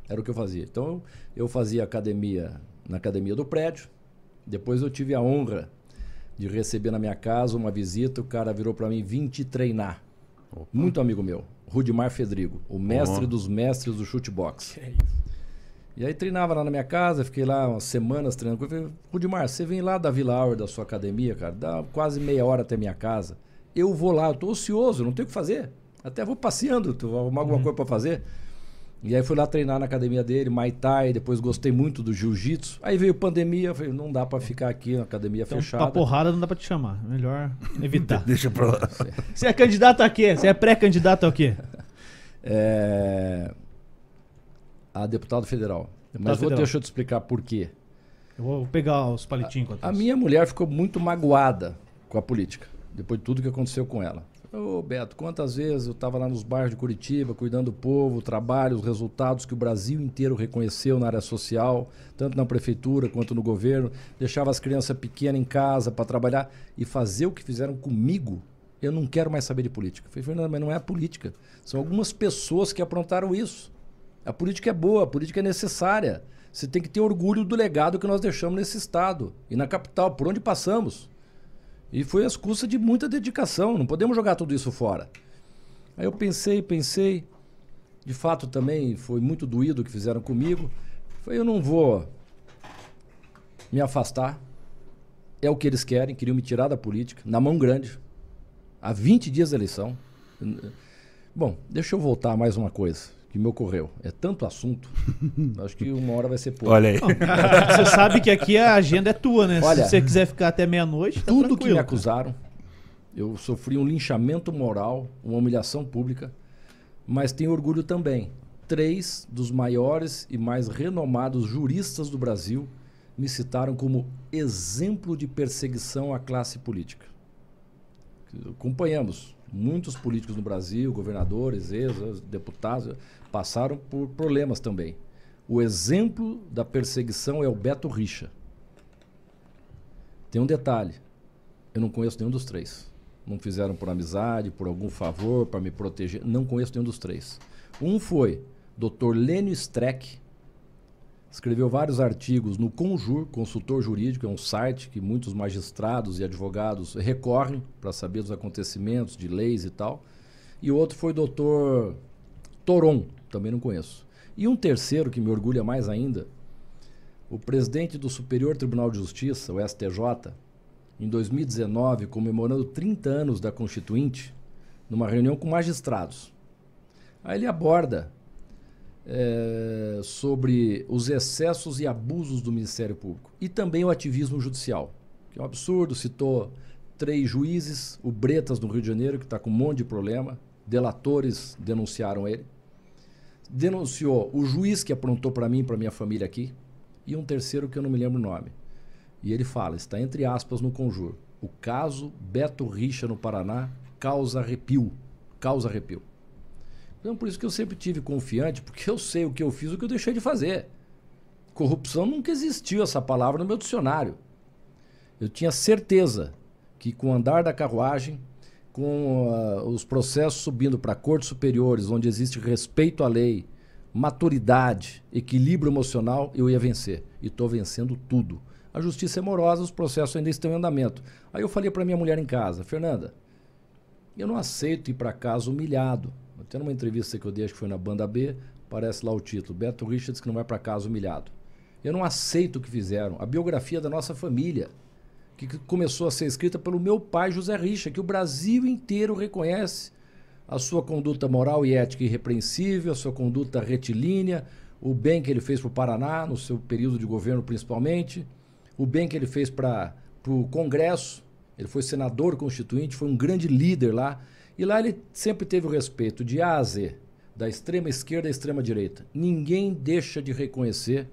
Era o que eu fazia. Então, eu fazia academia na academia do prédio. Depois, eu tive a honra de receber na minha casa uma visita. O cara virou para mim: vim te treinar. Opa. Muito amigo meu, Rudimar Fedrigo, o mestre dos mestres do chutebox. E aí treinava lá na minha casa, fiquei lá umas semanas treinando. Eu falei, Rudimar, você vem lá da Vila Aur, da sua academia, cara, dá quase meia hora até minha casa. Eu vou lá, eu tô ocioso, não tenho o que fazer. Até vou passeando, tu arrumar alguma uhum. coisa para fazer. E aí fui lá treinar na academia dele, Muay Thai, depois gostei muito do Jiu-Jitsu. Aí veio pandemia, falei, não dá para ficar aqui na academia então, fechada. Pra porrada não dá para te chamar, melhor evitar. <laughs> Deixa pra lá. Você é candidato a quê? Você é pré-candidato a quê? <laughs> É... A deputado federal. Deputado Mas vou, deixa eu te explicar por quê. Eu vou pegar os palitinhos. A, a minha mulher ficou muito magoada com a política, depois de tudo que aconteceu com ela. Ô Beto, quantas vezes eu estava lá nos bairros de Curitiba, cuidando do povo, o trabalho, os resultados que o Brasil inteiro reconheceu na área social, tanto na prefeitura quanto no governo, deixava as crianças pequenas em casa para trabalhar e fazer o que fizeram comigo. Eu não quero mais saber de política. Eu falei, Fernando, mas não é a política. São algumas pessoas que aprontaram isso. A política é boa, a política é necessária. Você tem que ter orgulho do legado que nós deixamos nesse estado e na capital, por onde passamos. E foi às custas de muita dedicação, não podemos jogar tudo isso fora. Aí eu pensei, pensei, de fato também foi muito doído o que fizeram comigo. Foi, eu não vou me afastar. É o que eles querem, queriam me tirar da política, na mão grande, há 20 dias da eleição. Bom, deixa eu voltar a mais uma coisa que me ocorreu. É tanto assunto, <laughs> acho que uma hora vai ser pouco. Olha aí. você sabe que aqui a agenda é tua, né? Olha, Se você quiser ficar até meia-noite, tá tudo tranquilo. que me acusaram, eu sofri um linchamento moral, uma humilhação pública, mas tenho orgulho também. Três dos maiores e mais renomados juristas do Brasil me citaram como exemplo de perseguição à classe política. Acompanhamos muitos políticos no Brasil, governadores, ex-deputados, passaram por problemas também. O exemplo da perseguição é o Beto Richa. Tem um detalhe: eu não conheço nenhum dos três. Não fizeram por amizade, por algum favor, para me proteger. Não conheço nenhum dos três. Um foi Dr. Lênio Streck, escreveu vários artigos no Conjur, consultor jurídico, é um site que muitos magistrados e advogados recorrem para saber dos acontecimentos, de leis e tal. E o outro foi o doutor Toron, também não conheço. E um terceiro que me orgulha mais ainda, o presidente do Superior Tribunal de Justiça, o STJ, em 2019, comemorando 30 anos da Constituinte, numa reunião com magistrados. Aí ele aborda é, sobre os excessos e abusos do Ministério Público e também o ativismo judicial, que é um absurdo. Citou três juízes, o Bretas, no Rio de Janeiro, que está com um monte de problema, delatores denunciaram ele denunciou o juiz que aprontou para mim para minha família aqui, e um terceiro que eu não me lembro o nome. E ele fala, está entre aspas no conjuro. O caso Beto Richa no Paraná causa arrepio. Causa arrepio. Então, por isso que eu sempre tive confiante, porque eu sei o que eu fiz e o que eu deixei de fazer. Corrupção nunca existiu essa palavra no meu dicionário. Eu tinha certeza que com o andar da carruagem com uh, os processos subindo para cortes superiores, onde existe respeito à lei, maturidade, equilíbrio emocional, eu ia vencer. E estou vencendo tudo. A justiça é morosa, os processos ainda estão em andamento. Aí eu falei para minha mulher em casa, Fernanda, eu não aceito ir para casa humilhado. Até numa entrevista que eu dei, acho que foi na Banda B, aparece lá o título, Beto Richards que não vai para casa humilhado. Eu não aceito o que fizeram. A biografia da nossa família que começou a ser escrita pelo meu pai José Richa, que o Brasil inteiro reconhece a sua conduta moral e ética irrepreensível, a sua conduta retilínea, o bem que ele fez para o Paraná, no seu período de governo principalmente, o bem que ele fez para o Congresso Ele foi senador constituinte, foi um grande líder lá. E lá ele sempre teve o respeito de A a Z, da extrema esquerda à extrema direita. Ninguém deixa de reconhecer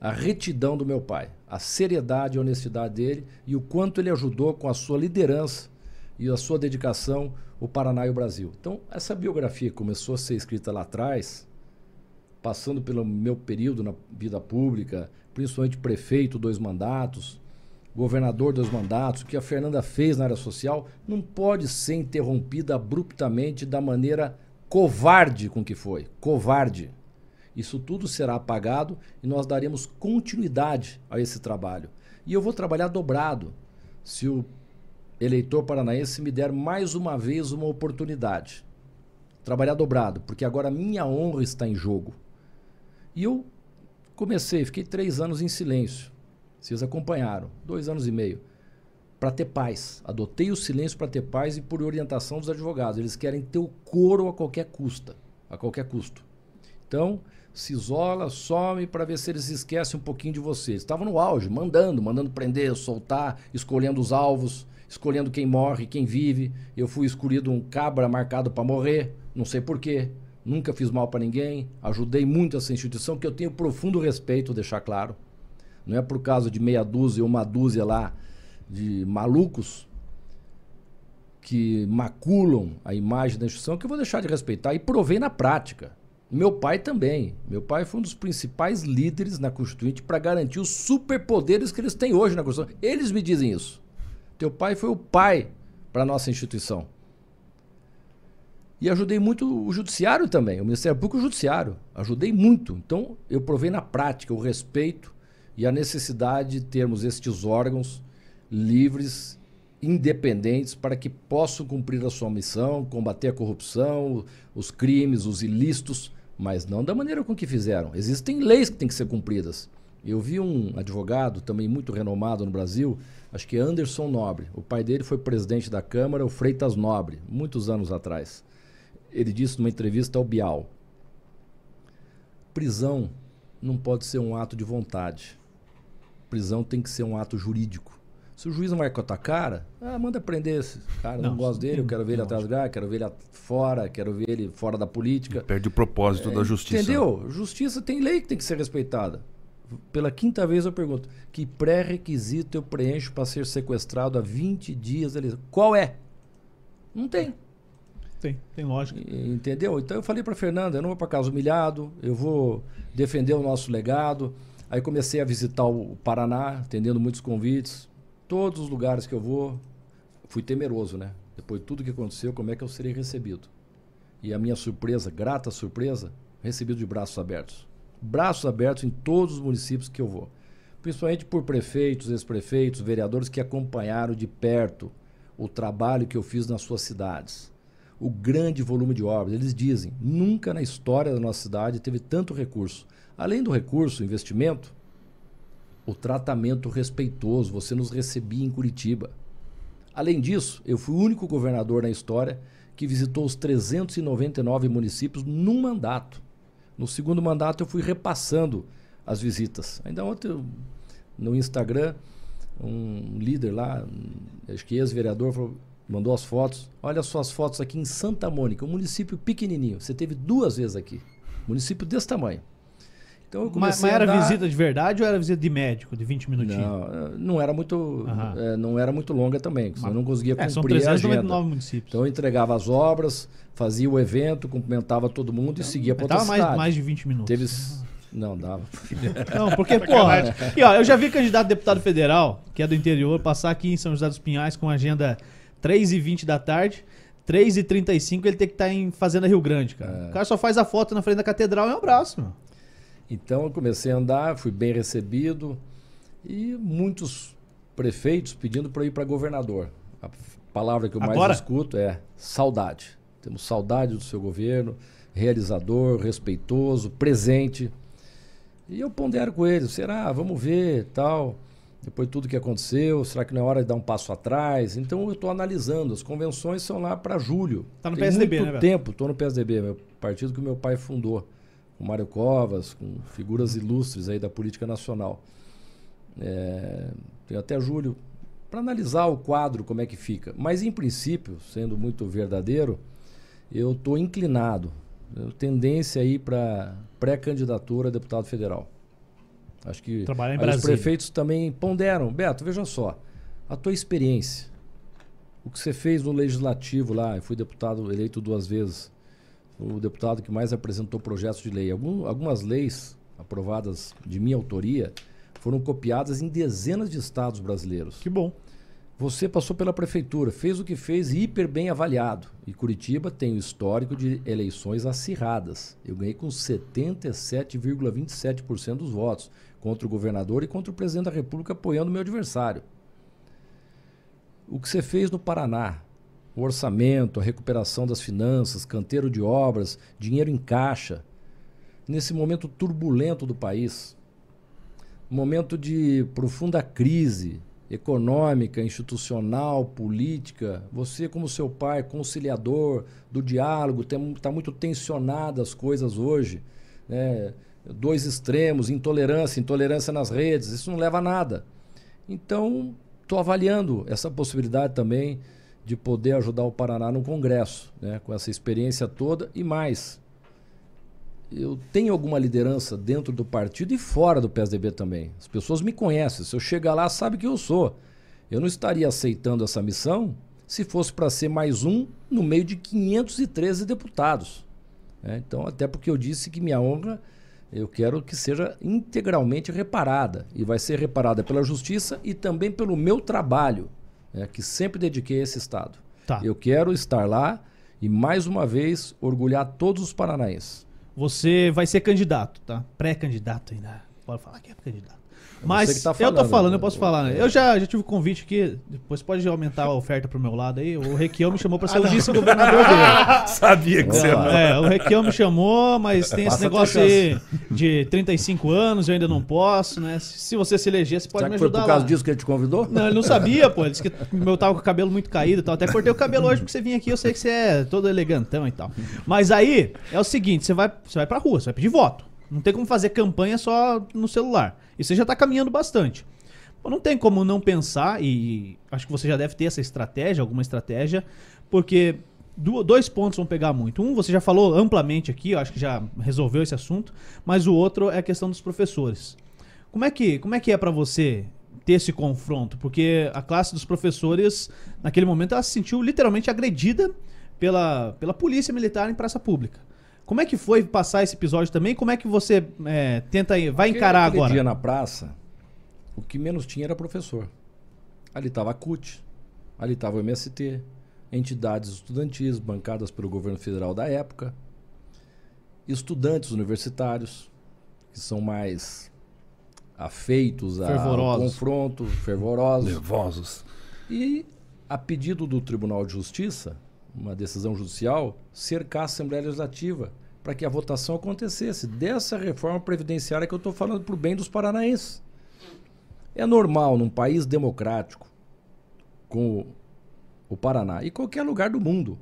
a retidão do meu pai, a seriedade e honestidade dele e o quanto ele ajudou com a sua liderança e a sua dedicação o Paraná e o Brasil. Então, essa biografia começou a ser escrita lá atrás, passando pelo meu período na vida pública, principalmente prefeito, dois mandatos, governador dos mandatos, o que a Fernanda fez na área social, não pode ser interrompida abruptamente da maneira covarde com que foi. Covarde. Isso tudo será apagado e nós daremos continuidade a esse trabalho. E eu vou trabalhar dobrado se o eleitor paranaense me der mais uma vez uma oportunidade. Trabalhar dobrado, porque agora minha honra está em jogo. E eu comecei, fiquei três anos em silêncio. Vocês acompanharam, dois anos e meio. Para ter paz. Adotei o silêncio para ter paz e por orientação dos advogados. Eles querem ter o couro a qualquer custa, a qualquer custo. Então, se isola, some para ver se eles esquecem um pouquinho de você. Estavam no auge, mandando, mandando prender, soltar, escolhendo os alvos, escolhendo quem morre, quem vive. Eu fui escolhido um cabra marcado para morrer, não sei porquê. Nunca fiz mal para ninguém, ajudei muito essa instituição, que eu tenho profundo respeito, deixar claro. Não é por causa de meia dúzia ou uma dúzia lá de malucos que maculam a imagem da instituição que eu vou deixar de respeitar. E provei na prática. Meu pai também. Meu pai foi um dos principais líderes na Constituinte para garantir os superpoderes que eles têm hoje na Constituição. Eles me dizem isso. Teu pai foi o pai para a nossa instituição. E ajudei muito o judiciário também, o Ministério Público e o Judiciário. Ajudei muito. Então, eu provei na prática o respeito e a necessidade de termos estes órgãos livres, independentes, para que possam cumprir a sua missão, combater a corrupção, os crimes, os ilícitos, mas não da maneira com que fizeram. Existem leis que têm que ser cumpridas. Eu vi um advogado também muito renomado no Brasil, acho que Anderson Nobre. O pai dele foi presidente da Câmara, o Freitas Nobre, muitos anos atrás. Ele disse numa entrevista ao Bial: prisão não pode ser um ato de vontade prisão tem que ser um ato jurídico. Se o juiz não vai a tua cara, ah, manda prender esse cara, não, não gosto dele, eu quero ver ele atrás do lugar, quero ver ele fora, quero ver ele fora da política. Perde o propósito é, da justiça. Entendeu? Justiça tem lei que tem que ser respeitada. Pela quinta vez eu pergunto: que pré-requisito eu preencho para ser sequestrado há 20 dias? Ali? Qual é? Não tem. Tem, tem lógica. Entendeu? Então eu falei para Fernanda: eu não vou para casa humilhado, eu vou defender o nosso legado. Aí comecei a visitar o Paraná, atendendo muitos convites. Todos os lugares que eu vou, fui temeroso, né? Depois de tudo que aconteceu, como é que eu serei recebido? E a minha surpresa, grata surpresa, recebido de braços abertos. Braços abertos em todos os municípios que eu vou. Principalmente por prefeitos, ex-prefeitos, vereadores que acompanharam de perto o trabalho que eu fiz nas suas cidades. O grande volume de obras. Eles dizem, nunca na história da nossa cidade teve tanto recurso. Além do recurso, investimento, o tratamento respeitoso, você nos recebia em Curitiba. Além disso, eu fui o único governador na história que visitou os 399 municípios num mandato. No segundo mandato, eu fui repassando as visitas. Ainda ontem, no Instagram, um líder lá, acho que ex-vereador, mandou as fotos. Olha suas fotos aqui em Santa Mônica, um município pequenininho. Você teve duas vezes aqui. Município desse tamanho. Então eu comecei mas, mas era andar... visita de verdade ou era visita de médico, de 20 minutinhos? Não, eh, não era muito, é, não era muito longa também, mas, eu não conseguia cumprir é, são 399 a agenda. municípios. Então eu entregava as obras, fazia o evento, cumprimentava todo mundo então, e seguia para outra mais, mais de 20 minutos. Teve... Não, dava. <laughs> Não, porque, pô, e, ó, eu já vi candidato a deputado federal, que é do interior, passar aqui em São José dos Pinhais com agenda 3h20 da tarde. 3h35 ele tem que estar tá em Fazenda Rio Grande, cara. É. O cara só faz a foto na frente da catedral e um abraço, mano. Então eu comecei a andar, fui bem recebido e muitos prefeitos pedindo para ir para governador. A palavra que eu mais Agora? escuto é saudade. Temos saudade do seu governo, realizador, respeitoso, presente. E eu pondero com eles, será? Vamos ver, tal. Depois de tudo que aconteceu, será que não é hora de dar um passo atrás? Então eu estou analisando. As convenções são lá para julho. Tá no Tem PSDB, muito né? tempo. Estou no PSDB, meu partido que meu pai fundou com Mário Covas, com figuras ilustres aí da política nacional. É, tem até julho para analisar o quadro, como é que fica. Mas, em princípio, sendo muito verdadeiro, eu estou inclinado, tendência aí para pré-candidatura a deputado federal. Acho que os prefeitos também ponderam. Beto, veja só, a tua experiência, o que você fez no legislativo lá, eu fui deputado eleito duas vezes, o deputado que mais apresentou projetos de lei. Algum, algumas leis aprovadas de minha autoria foram copiadas em dezenas de estados brasileiros. Que bom. Você passou pela prefeitura, fez o que fez hiper bem avaliado. E Curitiba tem o histórico de eleições acirradas. Eu ganhei com 77,27% dos votos contra o governador e contra o presidente da República apoiando o meu adversário. O que você fez no Paraná, o orçamento, a recuperação das finanças, canteiro de obras, dinheiro em caixa, nesse momento turbulento do país, momento de profunda crise econômica, institucional, política. Você, como seu pai, conciliador do diálogo, está muito tensionado as coisas hoje. Né? Dois extremos, intolerância, intolerância nas redes, isso não leva a nada. Então, estou avaliando essa possibilidade também de poder ajudar o Paraná no Congresso, né? com essa experiência toda e mais eu tenho alguma liderança dentro do partido e fora do PSDB também. As pessoas me conhecem. Se eu chegar lá, sabe que eu sou. Eu não estaria aceitando essa missão se fosse para ser mais um no meio de 513 deputados. É, então, até porque eu disse que minha honra eu quero que seja integralmente reparada. E vai ser reparada pela justiça e também pelo meu trabalho, né, que sempre dediquei a esse Estado. Tá. Eu quero estar lá e, mais uma vez, orgulhar todos os paranaenses. Você vai ser candidato, tá? Pré-candidato ainda. Pode falar que é candidato. Mas tá falando, eu tô falando, né? eu posso falar. Né? Eu já, já tive um convite aqui, depois pode aumentar a oferta pro meu lado aí. O Requião me chamou para ser o vice-governador dele. <laughs> Sabia que você ia É, o Requião me chamou, mas tem esse negócio aí de 35 anos, eu ainda não posso, né? Se você se eleger, você pode Será me ajudar. Foi por causa lá. disso que ele te convidou? Não, ele não sabia, pô. Ele disse que eu tava com o cabelo muito caído e tal. Até cortei o cabelo hoje porque você vinha aqui, eu sei que você é todo elegantão e tal. Mas aí é o seguinte: você vai, você vai pra rua, você vai pedir voto. Não tem como fazer campanha só no celular. E você já está caminhando bastante. Não tem como não pensar, e acho que você já deve ter essa estratégia, alguma estratégia, porque dois pontos vão pegar muito. Um, você já falou amplamente aqui, eu acho que já resolveu esse assunto, mas o outro é a questão dos professores. Como é que, como é, que é para você ter esse confronto? Porque a classe dos professores, naquele momento, ela se sentiu literalmente agredida pela, pela polícia militar em praça pública. Como é que foi passar esse episódio também? Como é que você é, tenta vai encarar Aquele agora? dia na praça, o que menos tinha era professor. Ali estava a CUT, ali estava o MST, entidades estudantis bancadas pelo governo federal da época, estudantes universitários que são mais afeitos ao confronto, fervorosos, nervosos. E a pedido do Tribunal de Justiça, uma decisão judicial, cercar a Assembleia Legislativa para que a votação acontecesse dessa reforma previdenciária que eu estou falando para o bem dos paranaenses. É normal num país democrático, com o Paraná e qualquer lugar do mundo,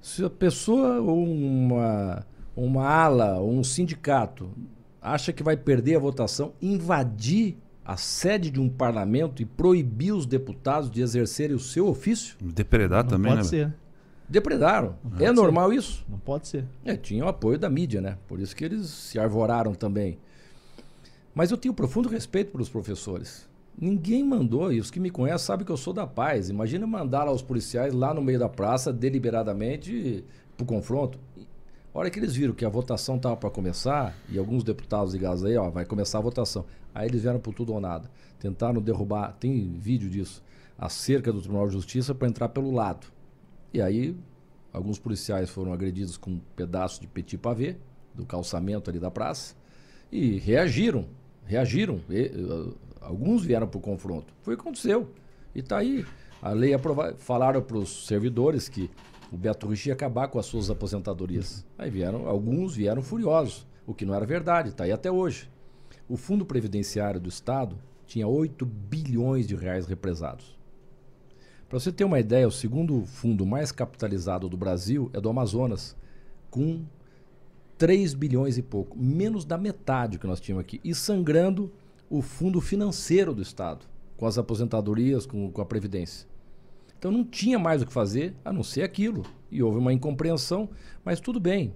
se a pessoa ou uma, uma ala ou um sindicato acha que vai perder a votação, invadir a sede de um parlamento e proibir os deputados de exercerem o seu ofício? Depredar não também, pode né? Ser. Depredaram. é normal ser. isso? Não pode ser. É, tinha o apoio da mídia, né? Por isso que eles se arvoraram também. Mas eu tenho profundo respeito pelos professores. Ninguém mandou, e os que me conhecem sabem que eu sou da paz. Imagina mandar lá os policiais lá no meio da praça, deliberadamente, para o confronto. A hora que eles viram que a votação estava para começar, e alguns deputados ligados aí, ó, vai começar a votação. Aí eles vieram por tudo ou nada. Tentaram derrubar, tem vídeo disso, a cerca do Tribunal de Justiça para entrar pelo lado. E aí, alguns policiais foram agredidos com um pedaço de petit pavé, do calçamento ali da praça, e reagiram. Reagiram. E, uh, alguns vieram para o confronto. Foi o que aconteceu. E está aí. A lei aprovada. Falaram para os servidores que o Beto Rich ia acabar com as suas aposentadorias. Aí vieram, alguns vieram furiosos, o que não era verdade, está aí até hoje. O Fundo Previdenciário do Estado tinha 8 bilhões de reais represados. Para você ter uma ideia, o segundo fundo mais capitalizado do Brasil é do Amazonas, com 3 bilhões e pouco, menos da metade que nós tínhamos aqui, e sangrando o fundo financeiro do Estado. com as aposentadorias, com, com a Previdência. Então não tinha mais o que fazer a não ser aquilo. E houve uma incompreensão, mas tudo bem.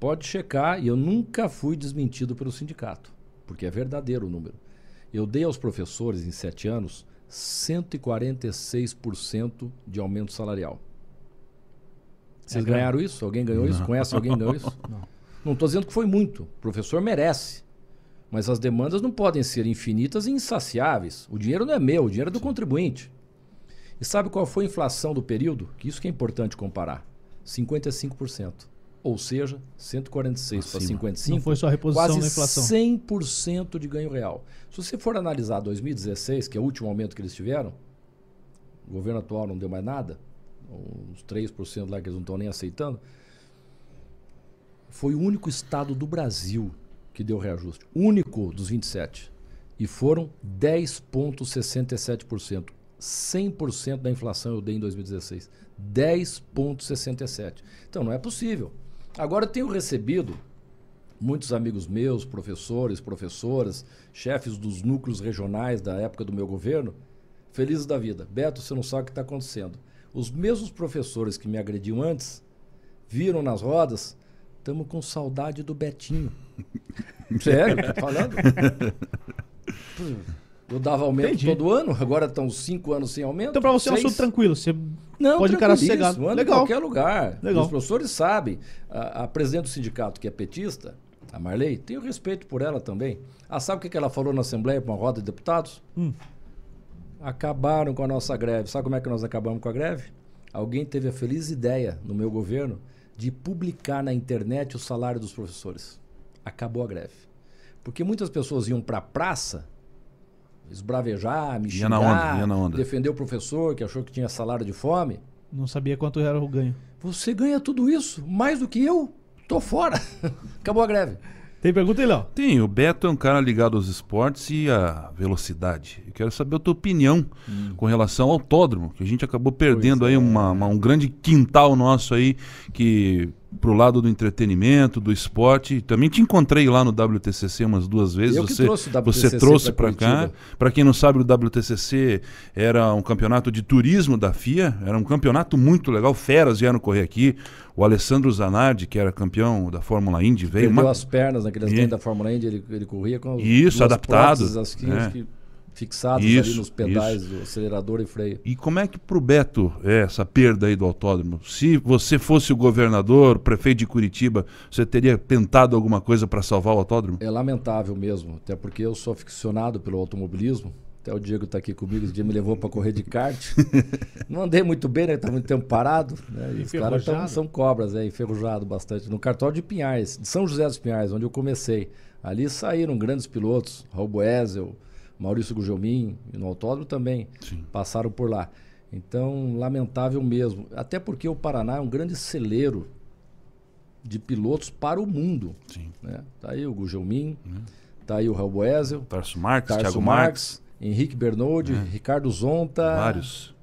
Pode checar, e eu nunca fui desmentido pelo sindicato, porque é verdadeiro o número. Eu dei aos professores, em sete anos, 146% de aumento salarial. Vocês é ganharam isso? Alguém ganhou não. isso? Conhece alguém que ganhou isso? <laughs> Não estou dizendo que foi muito. O professor merece. Mas as demandas não podem ser infinitas e insaciáveis. O dinheiro não é meu, o dinheiro é do Sim. contribuinte. E sabe qual foi a inflação do período? Que isso que é importante comparar. 55%. Ou seja, 146 para 55. Não foi só a reposição quase da inflação. 100% de ganho real. Se você for analisar 2016, que é o último aumento que eles tiveram, o governo atual não deu mais nada, uns 3% lá que eles não estão nem aceitando, foi o único estado do Brasil que deu reajuste. Único dos 27. E foram 10,67%. 100% da inflação eu dei em 2016. 10,67%. Então não é possível. Agora eu tenho recebido muitos amigos meus, professores, professoras, chefes dos núcleos regionais da época do meu governo, felizes da vida. Beto, você não sabe o que está acontecendo. Os mesmos professores que me agrediam antes viram nas rodas, estamos com saudade do Betinho. <laughs> Sério, tô falando? <laughs> Eu dava aumento Entendi. todo ano, agora estão cinco anos sem aumento. Então, para você seis. é um assunto tranquilo. Você não, pode encarar sossegado. Legal. em qualquer lugar. Legal. Os professores sabem. A, a, presidente do sindicato, que é petista, a Marley, tenho respeito por ela também. Ah, sabe o que ela falou na Assembleia para uma roda de deputados? Hum. Acabaram com a nossa greve. Sabe como é que nós acabamos com a greve? Alguém teve a feliz ideia, no meu governo, de publicar na internet o salário dos professores. Acabou a greve. Porque muitas pessoas iam para a praça esbravejar, me xingar, ia na onda, ia na onda. defender o professor que achou que tinha salário de fome. Não sabia quanto era o ganho. Você ganha tudo isso, mais do que eu. Tô fora. <laughs> Acabou a greve. Tem pergunta aí, Léo? Tem. O Beto é um cara ligado aos esportes e à velocidade. Eu quero saber a tua opinião hum. com relação ao autódromo, que a gente acabou perdendo aí é. uma, uma, um grande quintal nosso aí, que pro lado do entretenimento, do esporte. Também te encontrei lá no WTCC umas duas vezes. Eu você, trouxe o você trouxe para cá. Para quem não sabe, o WTCC era um campeonato de turismo da FIA. Era um campeonato muito legal. Feras vieram correr aqui. O Alessandro Zanardi, que era campeão da Fórmula Indy, veio. Perdeu uma... as pernas naquele e... da Fórmula Indy. Ele, ele corria com Isso, adaptado. Próteses, é. que fixados isso, ali nos pedais isso. do acelerador e freio. E como é que pro Beto é essa perda aí do autódromo? Se você fosse o governador, prefeito de Curitiba, você teria tentado alguma coisa para salvar o autódromo? É lamentável mesmo, até porque eu sou aficionado pelo automobilismo. Até o Diego está aqui comigo, esse dia me levou para correr de kart. <laughs> Não andei muito bem, né? Tá muito tempo parado. Né? E os caras são cobras, é, enferrujado bastante. No cartório de Pinhais, de São José dos Pinhais, onde eu comecei. Ali saíram grandes pilotos, Raul Boesel, Maurício Gugelmin e no autódromo também Sim. passaram por lá. Então, lamentável mesmo. Até porque o Paraná é um grande celeiro de pilotos para o mundo. Sim. Né? Tá aí o Gugelmin, uhum. tá aí o Raul Boesel, Tarso Marques, Tarso Thiago Marques, Henrique Bernoldi, é. Ricardo Zonta. Vários.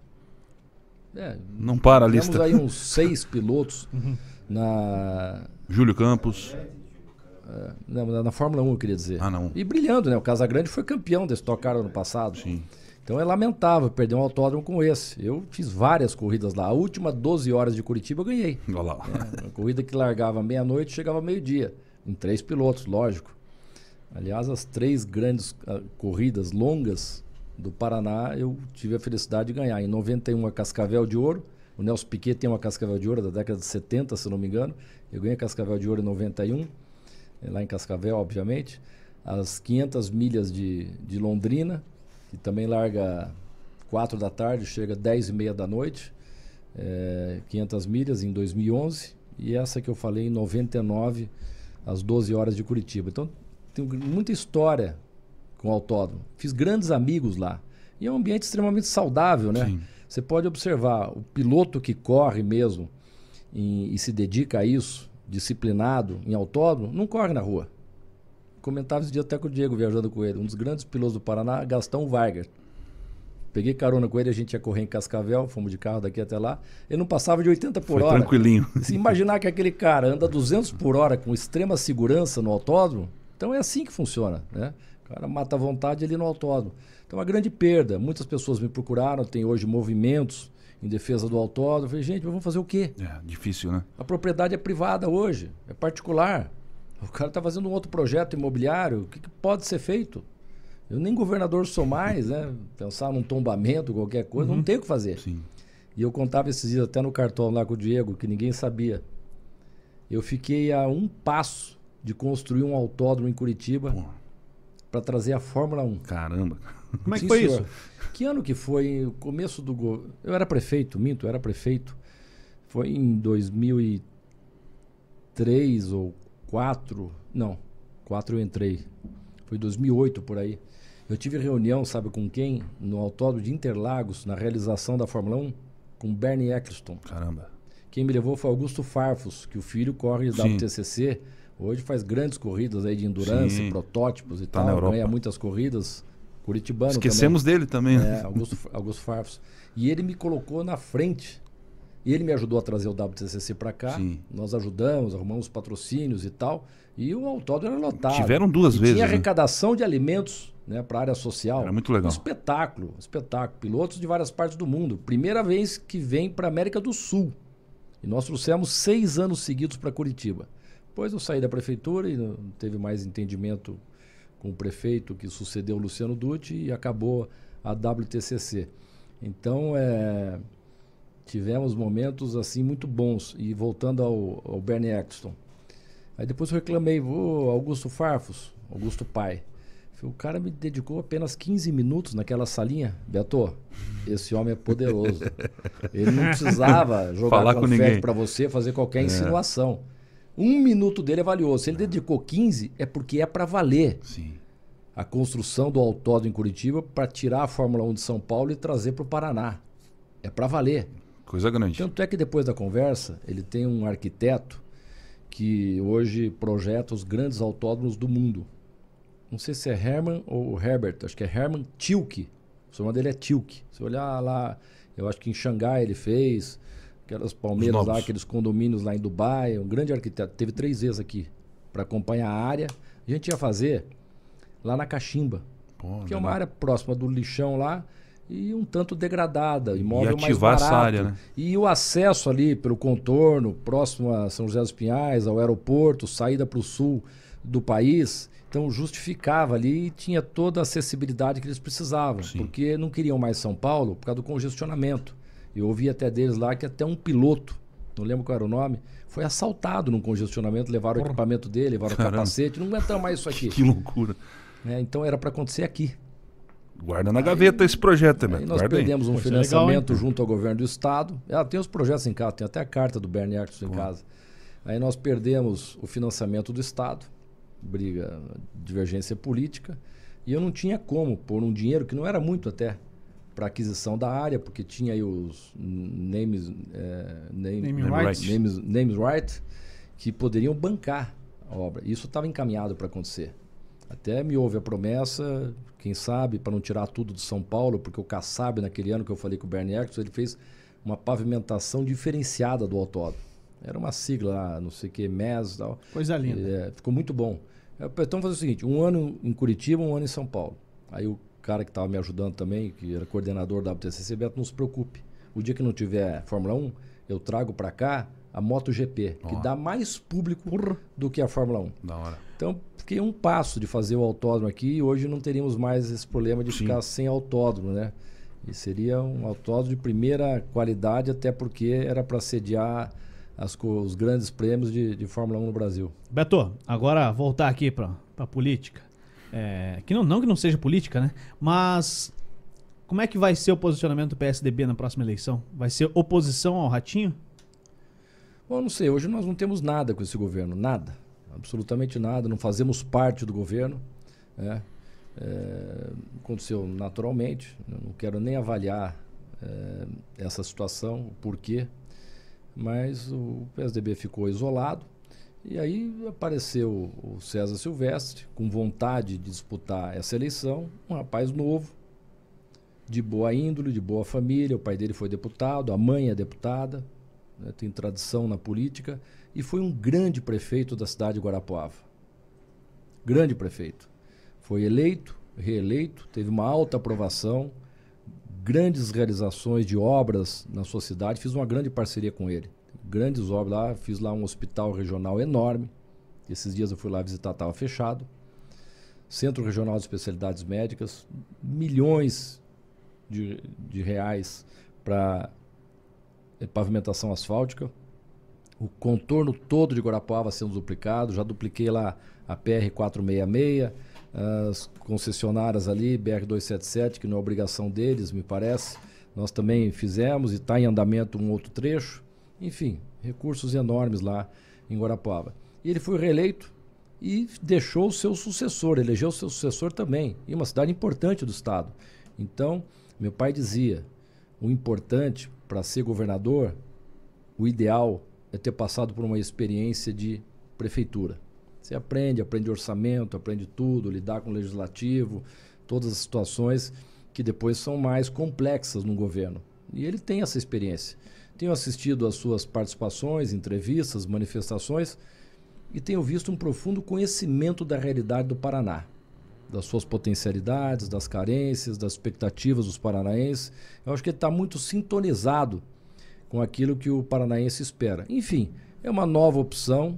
É, Não para a lista. Temos aí uns seis pilotos <laughs> uhum. na. Júlio Campos. É, na, na, Fórmula 1, eu queria dizer. Ah, não. E brilhando, né? O Casagrande foi campeão desse Tocar ano passado. Sim. Então é lamentável perder um autódromo como esse. Eu fiz várias corridas lá. A última 12 horas de Curitiba eu ganhei. Olha lá. É, uma corrida que largava meia-noite chegava meio-dia. Em três pilotos, lógico. Aliás, as três grandes uh, corridas longas do Paraná eu tive a felicidade de ganhar. Em 91 a Cascavel de Ouro. O Nelson Piquet tem uma Cascavel de Ouro da década de 70, se não me engano. Eu ganhei a Cascavel de Ouro em 91. É lá em Cascavel, obviamente, as 500 milhas de, de Londrina, que também larga 4 da tarde, chega 10 e meia da noite, é, 500 milhas em 2011, e essa que eu falei em 99, às 12 horas de Curitiba. Então, tem muita história com o autódromo. Fiz grandes amigos lá. E é um ambiente extremamente saudável, né? Sim. Você pode observar, o piloto que corre mesmo e, e se dedica a isso, disciplinado em autódromo, não corre na rua. Comentava esse dia até com o Diego viajando com ele, um dos grandes pilotos do Paraná, Gastão Weiger. Peguei carona com ele, a gente ia correr em Cascavel, fomos de carro daqui até lá. Ele não passava de 80 por Foi hora. tranquilinho. <laughs> Se imaginar que aquele cara anda 200 por hora com extrema segurança no autódromo, então é assim que funciona, né? O cara mata a vontade ali no autódromo. Então, é uma grande perda. Muitas pessoas me procuraram, tem hoje movimentos em defesa do autódromo. Eu falei, gente, vamos fazer o quê? É, difícil, né? A propriedade é privada hoje, é particular. O cara está fazendo um outro projeto imobiliário, o que, que, pode ser feito? Eu nem governador sou mais, né? <laughs> Pensar num tombamento, qualquer coisa, uhum. não tem o que fazer. Sim. E eu contava esses dias até no cartão lá com o Diego, que ninguém sabia. Eu fiquei a um passo de construir um autódromo em Curitiba para trazer a Fórmula 1. Caramba. Como é que Sim, foi senhor. isso? Que ano que foi? O começo do governo. Eu era prefeito, minto, eu era prefeito. Foi em 2003 ou 4. Não, 4 eu entrei. Foi 2008 por aí. Eu tive reunião, sabe com quem? No Autódromo de Interlagos, na realização da Fórmula 1, com Bernie Eccleston. Caramba. Quem me levou foi Augusto Farfus, que o filho corre da WTCC. Hoje faz grandes corridas aí de endurance, Sim. protótipos e tá tal. Ganha muitas corridas. Curitibano Esquecemos também. dele também. Né? É, Augusto, Augusto Farfus. E ele me colocou na frente. E ele me ajudou a trazer o WTCC para cá. Sim. Nós ajudamos, arrumamos patrocínios e tal. E o autódromo era lotado. Tiveram duas e vezes. Tinha né? arrecadação de alimentos né, para a área social. Era muito legal. Um espetáculo, um espetáculo. Pilotos de várias partes do mundo. Primeira vez que vem para a América do Sul. E nós trouxemos seis anos seguidos para Curitiba. Depois eu saí da prefeitura e não teve mais entendimento com o prefeito que sucedeu o Luciano Dutti e acabou a WTCC. Então, é, tivemos momentos assim muito bons. E voltando ao, ao Bernie Eccleston. Aí depois eu reclamei, o Augusto Farfus, Augusto Pai. O cara me dedicou apenas 15 minutos naquela salinha. Beto, esse homem é poderoso. Ele não precisava <laughs> jogar Falar confete para você, fazer qualquer é. Um minuto dele é valioso. Se ele dedicou 15, é porque é para valer. Sim. A construção do autódromo em Curitiba para tirar a Fórmula 1 de São Paulo e trazer para o Paraná. É para valer. Coisa grande. Tanto é que depois da conversa, ele tem um arquiteto que hoje projeta os grandes autódromos do mundo. Não sei se é Herman ou Herbert, acho que é Herman Tilke. O sobrenome dele é Tilke. Se olhar lá, eu acho que em Xangai ele fez, aquelas palmeiras lá, aqueles condomínios lá em Dubai, um grande arquiteto. Teve três vezes aqui para acompanhar a área. A gente ia fazer lá na Cachimba, Pô, que é uma área próxima do lixão lá e um tanto degradada, imóvel e mais barato. Essa área, né? E o acesso ali pelo contorno, próximo a São José dos Pinhais, ao aeroporto, saída para o sul do país, então justificava ali e tinha toda a acessibilidade que eles precisavam, Sim. porque não queriam mais São Paulo por causa do congestionamento. Eu ouvi até deles lá que até um piloto, não lembro qual era o nome, foi assaltado num congestionamento, levaram Porra. o equipamento dele, levaram Caramba. o capacete, não aguentamos mais isso aqui. Que loucura. É, então era para acontecer aqui. Guarda na gaveta aí, esse projeto também. nós Guarda perdemos aí. um Poxa, financiamento legal, junto ao governo do estado. Ah, tem os projetos em casa, tem até a carta do Bernie Eccleston em casa. Aí nós perdemos o financiamento do estado, briga, divergência política, e eu não tinha como pôr um dinheiro que não era muito até para aquisição da área, porque tinha aí os names, é, name, name, name rights. Names, names right que poderiam bancar a obra. Isso estava encaminhado para acontecer. Até me houve a promessa, quem sabe, para não tirar tudo de São Paulo, porque o Kassab, naquele ano que eu falei com o Bernie Eccleston, ele fez uma pavimentação diferenciada do autódromo. Era uma sigla lá, não sei o que, MES e tal. Coisa linda. É, ficou muito bom. Então vamos fazer o seguinte, um ano em Curitiba, um ano em São Paulo. Aí o cara que estava me ajudando também, que era coordenador da WTCC, Beto, não se preocupe. O dia que não tiver Fórmula 1, eu trago para cá a MotoGP, oh. que dá mais público do que a Fórmula 1. Da hora. Então, fiquei um passo de fazer o autódromo aqui e hoje não teríamos mais esse problema de Sim. ficar sem autódromo, né? E seria um autódromo de primeira qualidade, até porque era para sediar as, os grandes prêmios de, de, Fórmula 1 no Brasil. Beto, agora voltar aqui para a política. É, que não, não que não seja política, né? Mas como é que vai ser o posicionamento do PSDB na próxima eleição? Vai ser oposição ao Ratinho? Bom, não sei. Hoje nós não temos nada com esse governo, nada, absolutamente nada. Não fazemos parte do governo. Né? É, aconteceu naturalmente. Não quero nem avaliar é, essa situação, o porquê. Mas o PSDB ficou isolado. E aí apareceu o César Silvestre, com vontade de disputar essa eleição, um rapaz novo, de boa índole, de boa família. O pai dele foi deputado, a mãe é deputada, né, tem tradição na política, e foi um grande prefeito da cidade de Guarapuava. Grande prefeito. Foi eleito, reeleito, teve uma alta aprovação, grandes realizações de obras na sua cidade. Fiz uma grande parceria com ele. Grandes obras lá, fiz lá um hospital regional enorme. Esses dias eu fui lá visitar, estava fechado. Centro Regional de Especialidades Médicas, milhões de, de reais para é, pavimentação asfáltica. O contorno todo de Guarapuava sendo duplicado. Já dupliquei lá a PR 466, as concessionárias ali, BR 277, que não é obrigação deles, me parece. Nós também fizemos e está em andamento um outro trecho. Enfim, recursos enormes lá em Guarapuava. E ele foi reeleito e deixou o seu sucessor, elegeu o seu sucessor também, em uma cidade importante do estado. Então, meu pai dizia: o importante para ser governador, o ideal é ter passado por uma experiência de prefeitura. Você aprende, aprende orçamento, aprende tudo, lidar com o legislativo, todas as situações que depois são mais complexas no governo. E ele tem essa experiência. Tenho assistido às suas participações, entrevistas, manifestações e tenho visto um profundo conhecimento da realidade do Paraná, das suas potencialidades, das carências, das expectativas dos paranaenses. Eu acho que ele está muito sintonizado com aquilo que o paranaense espera. Enfim, é uma nova opção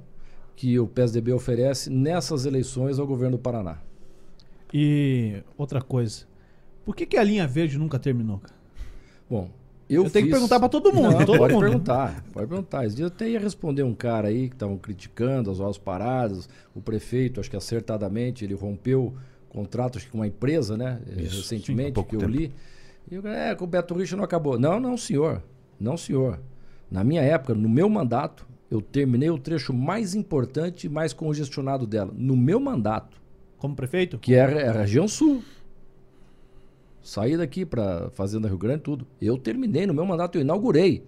que o PSDB oferece nessas eleições ao governo do Paraná. E outra coisa, por que, que a linha verde nunca terminou? Bom, eu, eu tenho que perguntar para todo mundo. Não, todo pode mundo. perguntar, pode perguntar. Esse dia eu até ia responder um cara aí que estavam criticando as horas paradas. O prefeito, acho que acertadamente, ele rompeu contrato acho que com uma empresa, né? Isso, recentemente, sim, que eu tempo. li. E eu, é, com o Beto Richa não acabou. Não, não, senhor. Não, senhor. Na minha época, no meu mandato, eu terminei o trecho mais importante e mais congestionado dela. No meu mandato. Como prefeito? Que era a região sul. Saí daqui para Fazenda Rio Grande, tudo. Eu terminei, no meu mandato eu inaugurei.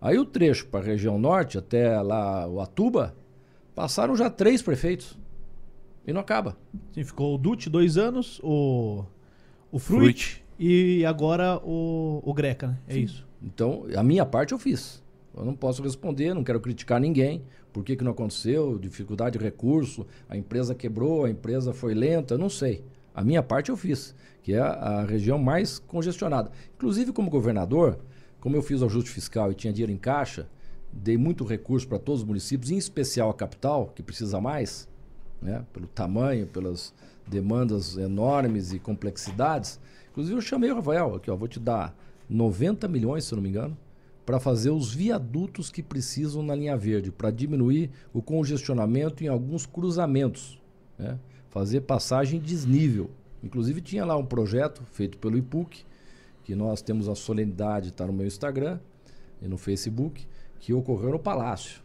Aí o trecho para a região norte, até lá o Atuba, passaram já três prefeitos. E não acaba. Sim, ficou o Dute dois anos, o, o Fruit, Fruit. e agora o, o Greca, né? É Sim. isso. Então, a minha parte eu fiz. Eu não posso responder, não quero criticar ninguém. Por que, que não aconteceu? Dificuldade de recurso, a empresa quebrou, a empresa foi lenta, eu não sei. A minha parte eu fiz, que é a, região mais congestionada. Inclusive, como governador, como eu fiz o ajuste fiscal e tinha dinheiro em caixa, dei muito recurso para todos os municípios, em especial a capital, que precisa mais, né, pelo tamanho, pelas demandas enormes e complexidades. Inclusive, eu chamei o Rafael, aqui, ó, vou te dar 90 milhões, se eu não me engano, para fazer os viadutos que precisam na linha verde, para diminuir o congestionamento em alguns cruzamentos. Né? Fazer passagem desnível. Inclusive tinha lá um projeto feito pelo IPUC, que nós temos a solenidade, está no meu Instagram e no Facebook, que ocorreu no Palácio.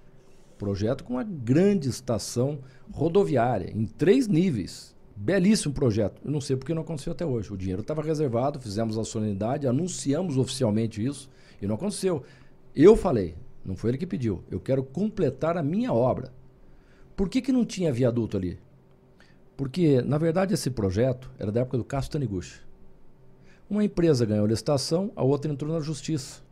Projeto com uma grande estação rodoviária, em três níveis. Belíssimo projeto. Eu não sei porque não aconteceu até hoje. O dinheiro estava reservado, fizemos a solenidade, anunciamos oficialmente isso e não aconteceu. Eu falei, não foi ele que pediu, eu quero completar a minha obra. Por que, que não tinha viaduto ali? Porque, na verdade, esse projeto era da época do Castro Taniguchi. Uma empresa ganhou a licitação, a outra entrou na justiça.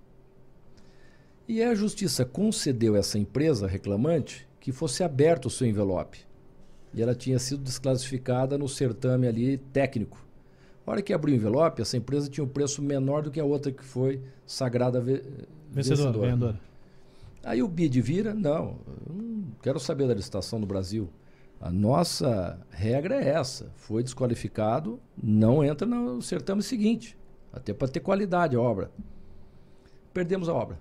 E a justiça concedeu a essa empresa reclamante que fosse aberto o seu envelope. E ela tinha sido desclassificada no certame ali técnico. A hora que abriu o envelope, essa empresa tinha um preço menor do que a outra que foi sagrada ve vencedora. vencedora. Aí o BID vira, não, não quero saber da licitação no Brasil. A nossa regra é essa. Foi desqualificado, não entra no certame seguinte. Até para ter qualidade a obra. Perdemos a obra.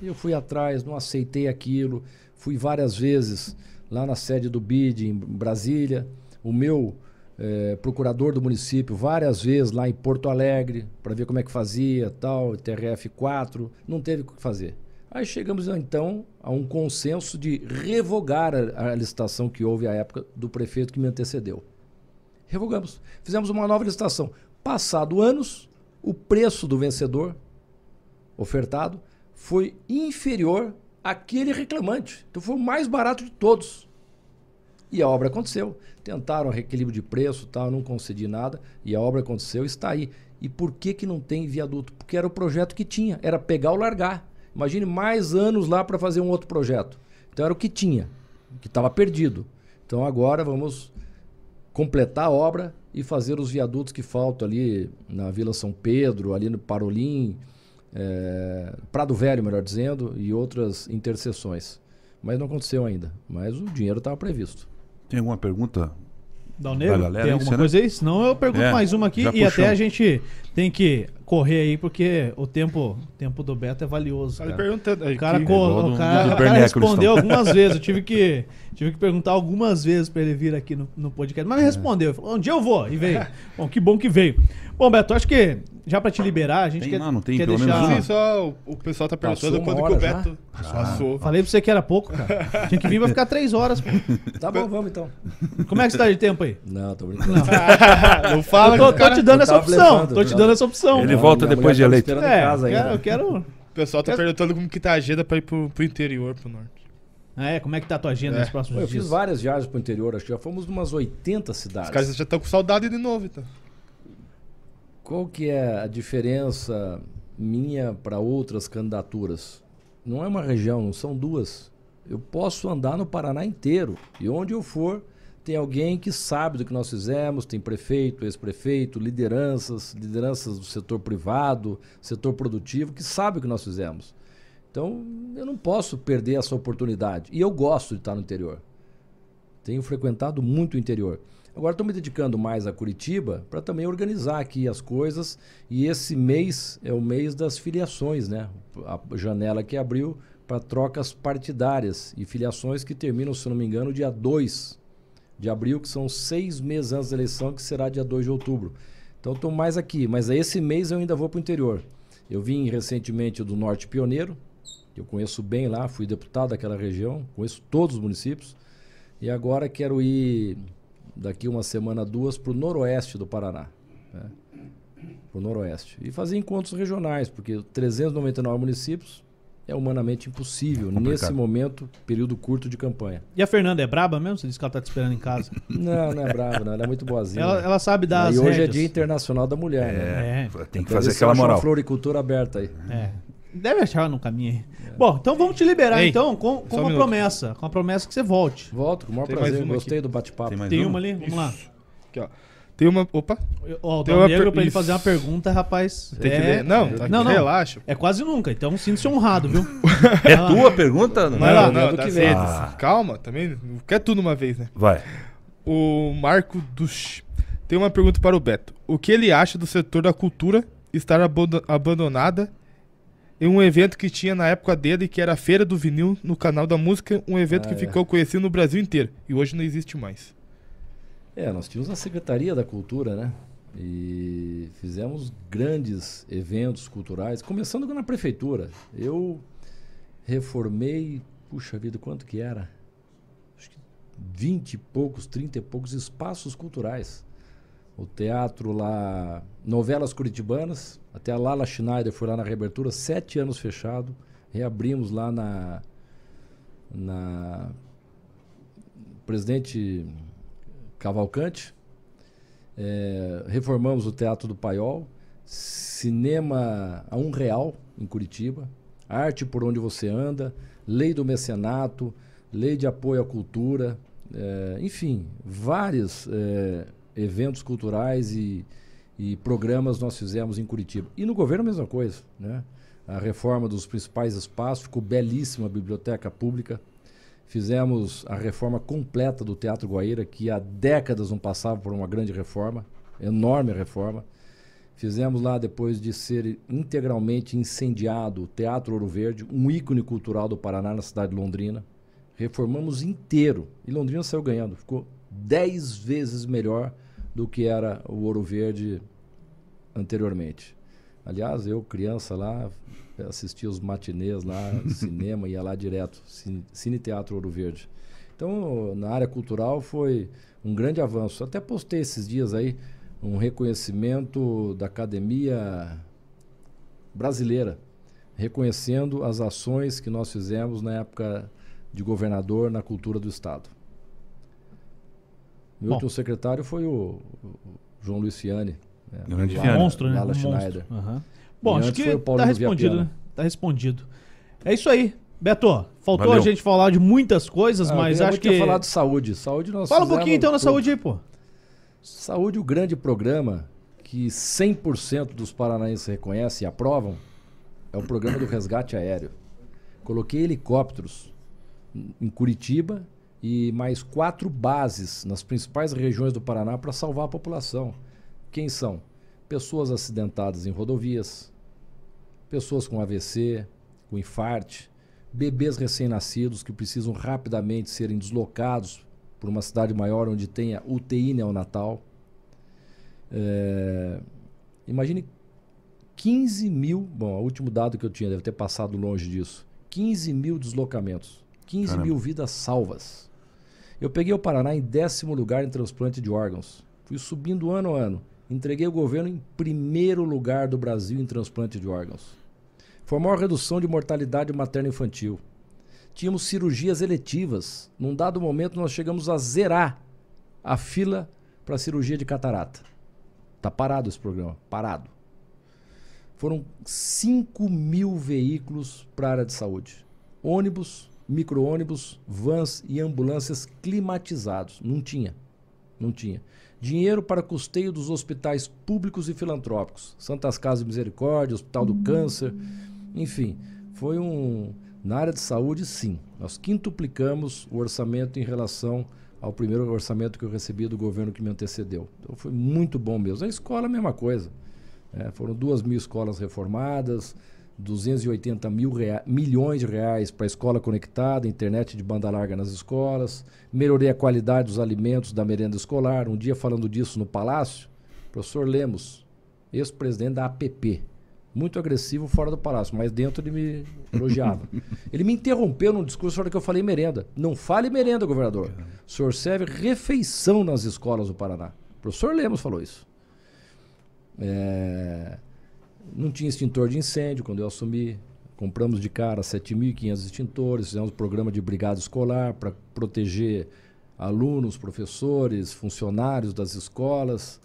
Eu fui atrás, não aceitei aquilo. Fui várias vezes lá na sede do BID, em Brasília. O meu eh, procurador do município, várias vezes lá em Porto Alegre, para ver como é que fazia, tal, TRF 4. Não teve o que fazer. Aí chegamos então a um consenso de revogar a, a, licitação que houve à época do prefeito que me antecedeu. Revogamos. Fizemos uma nova licitação. Passado anos, o preço do vencedor ofertado foi inferior àquele reclamante. Então foi o mais barato de todos. E a obra aconteceu. Tentaram reequilíbrio de preço, tal, não concedi nada, e a obra aconteceu, está aí. E por que que não tem viaduto? Porque era o projeto que tinha, era pegar ou largar. Imagine mais anos lá para fazer um outro projeto. Então era o que tinha, que estava perdido. Então agora vamos completar a obra e fazer os viadutos que faltam ali na Vila São Pedro, ali no Parolim, é, Prado Velho, melhor dizendo, e outras interseções. Mas não aconteceu ainda. Mas o dinheiro estava previsto. Tem alguma pergunta Dal Negro, galera, tem alguma coisa aí? Senão eu pergunto é, mais uma aqui e puxou. até a gente tem que correr aí porque o tempo, o tempo do Beto é valioso. Cara. Perguntando, o cara, co, o cara, o cara respondeu algumas <laughs> vezes. Eu tive que, tive que perguntar algumas vezes para ele vir aqui no, no podcast. Mas me é. respondeu. Ele falou, dia eu vou. E veio. <laughs> Bom, que bom que veio. Bom, Beto, acho que já pra te liberar, a gente tem, quer, não, não tem, quer pelo deixar... Menos só o, pessoal tá perguntando quando que o Beto ah. passou. Falei pra você que era pouco, cara. <laughs> Tinha que vir pra ficar três horas. Pô. Tá bom, vamos então. Como é que você tá de tempo aí? Não, tô brincando. Não, não fala. Eu tô, tô te dando essa opção. tô te dando essa opção. Ele volta depois de tá eleito. É, eu quero, eu quero... O pessoal tá perguntando como que tá a agenda pra ir pro, pro interior, pro norte. Ah, é? Como é que tá a tua agenda é. nos próximos eu dias? Eu fiz várias viagens pro interior, acho que já fomos umas 80 cidades. Os caras já estão com saudade de novo, então. Qual que é a diferença minha para outras candidaturas? Não é uma região, não são duas. Eu posso andar no Paraná inteiro e onde eu for tem alguém que sabe do que nós fizemos, tem prefeito, ex-prefeito, lideranças, lideranças do setor privado, setor produtivo, que sabe o que nós fizemos. Então, eu não posso perder essa oportunidade. E eu gosto de estar no interior. Tenho frequentado muito o interior. Agora estou me dedicando mais a Curitiba para também organizar aqui as coisas. E esse mês é o mês das filiações, né? A janela que abriu para trocas partidárias e filiações que terminam, se não me engano, dia 2 de abril, que são seis meses antes da eleição, que será dia 2 de outubro. Então estou mais aqui, mas esse mês eu ainda vou para o interior. Eu vim recentemente do Norte Pioneiro, que eu conheço bem lá, fui deputado daquela região, conheço todos os municípios. E agora quero ir daqui uma semana, duas, para o noroeste do Paraná. Né? Para o noroeste. E fazer encontros regionais, porque 399 municípios é humanamente impossível é nesse momento, período curto de campanha. E a Fernanda é braba mesmo? Você disse que ela está te esperando em casa? <laughs> Não, não é braba, não. Ela é muito boazinha. Ela, ela sabe dar E hoje é Dia Internacional da Mulher, né? é, né? Tem que fazer aquela moral. Uma floricultura aberta aí. É. Deve achar no caminho aí. É. Bom, então vamos te liberar Ei, então com, com uma um promessa. Com a promessa que você volte. Volto, com o maior Tem prazer. Gostei aqui. do bate-papo. Tem, Tem uma? uma ali? Vamos lá. Aqui, ó. Tem uma. Opa! Ó, o Tem uma negro per... pra ele fazer uma pergunta, rapaz. Tem é... que ler. Não, tá não, não, relaxa. É quase nunca, então sinta-se honrado, viu? <laughs> é tua pergunta? Não, não, não, não que vem. Ah. Calma, também. Quer tudo uma vez, né? Vai. O Marco Dush tem uma pergunta para o Beto. O que ele acha do setor da cultura estar abandonada em um evento que tinha na época dele, que era a Feira do Vinil no canal da música, um evento ah, que é. ficou conhecido no Brasil inteiro e hoje não existe mais. É, nós tínhamos a Secretaria da Cultura, né? E fizemos grandes eventos culturais, começando na prefeitura. Eu reformei, puxa vida, quanto que era? Acho que 20 e poucos, 30 e poucos espaços culturais. O teatro lá, novelas curitibanas, até a Lala Schneider foi lá na reabertura, sete anos fechado. Reabrimos lá na, na Presidente Cavalcante. É, reformamos o Teatro do Paiol. Cinema a um real em Curitiba. Arte por onde você anda. Lei do mecenato. Lei de apoio à cultura. É, enfim, vários é, eventos culturais e e programas nós fizemos em Curitiba. E no governo a mesma coisa, né? A reforma dos principais espaços, ficou belíssima a biblioteca pública. Fizemos a reforma completa do Teatro Guaíra, que há décadas não passava por uma grande reforma, enorme reforma. Fizemos lá, depois de ser integralmente incendiado, o Teatro Ouro Verde, um ícone cultural do Paraná na cidade de Londrina. Reformamos inteiro. E Londrina saiu ganhando. Ficou dez vezes melhor do que era o Ouro Verde anteriormente. Aliás, eu, criança lá, assistia os matinês lá, <laughs> cinema, ia lá direto, Cine, Cine Teatro Ouro Verde. Então, na área cultural foi um grande avanço. Até postei esses dias aí um reconhecimento da Academia Brasileira, reconhecendo as ações que nós fizemos na época de governador na cultura do Estado. Meu último secretário foi o, João Luiz Né? Grande Fiani. Monstro, né? Lala Schneider. Uhum. Bom, acho que tá respondido, né? Tá respondido. É isso aí. Beto, faltou Valeu. a gente falar de muitas coisas, ah, mas acho que. falar de saúde. Saúde nós Fala um pouquinho então na saúde aí, pô. Saúde, o grande programa que 100% dos paranaenses reconhecem e aprovam, é o programa do resgate aéreo. Coloquei helicópteros em Curitiba e mais quatro bases nas principais regiões do Paraná para salvar a população. Quem são? Pessoas acidentadas em rodovias, pessoas com AVC, com infarte, bebês recém-nascidos que precisam rapidamente serem deslocados por uma cidade maior onde tenha UTI neonatal. É, imagine 15 mil, bom, o último dado que eu tinha deve ter passado longe disso. 15 mil deslocamentos, 15 Caramba. mil vidas salvas. Eu peguei o Paraná em décimo lugar em transplante de órgãos. Fui subindo ano a ano. Entreguei o governo em primeiro lugar do Brasil em transplante de órgãos. Foi a maior redução de mortalidade materno-infantil. Tínhamos cirurgias eletivas. Num dado momento, nós chegamos a zerar a fila para cirurgia de catarata. Está parado esse programa, parado. Foram 5 mil veículos para a área de saúde. Ônibus, micro-ônibus, vans e ambulâncias climatizados. Não tinha. Não tinha. Dinheiro para custeio dos hospitais públicos e filantrópicos. Santas Casas de Misericórdia, Hospital do Câncer enfim, foi um. Na área de saúde, sim. Nós quintuplicamos o orçamento em relação ao primeiro orçamento que eu recebi do governo que me antecedeu. Então foi muito bom mesmo. A escola, a mesma coisa. É, foram duas mil escolas reformadas, 280 mil rea milhões de reais para a escola conectada, internet de banda larga nas escolas, melhorei a qualidade dos alimentos da merenda escolar. Um dia falando disso no Palácio, professor Lemos, ex-presidente da APP, muito agressivo fora do palácio, mas dentro ele me elogiava. <laughs> ele me interrompeu num discurso na hora que eu falei merenda. Não fale merenda, governador. O senhor serve refeição nas escolas do Paraná. O professor Lemos falou isso. É... Não tinha extintor de incêndio quando eu assumi. Compramos de cara 7.500 extintores, fizemos um programa de brigada escolar para proteger alunos, professores, funcionários das escolas.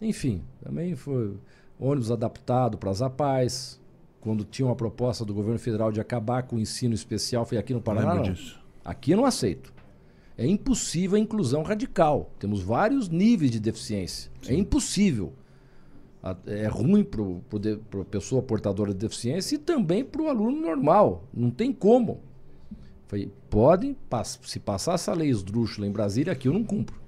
Enfim, também foi ônibus adaptado para as APAES, quando tinha uma proposta do governo federal de acabar com o ensino especial, foi aqui no Paraná. Não. Disso. Aqui eu não aceito. É impossível a inclusão radical. Temos vários níveis de deficiência. É Sim. É impossível. É ruim para a pessoa portadora de deficiência e também para o aluno normal. Não tem como. Foi, podem, se passar essa lei esdrúxula em Brasília, aqui eu não cumpro.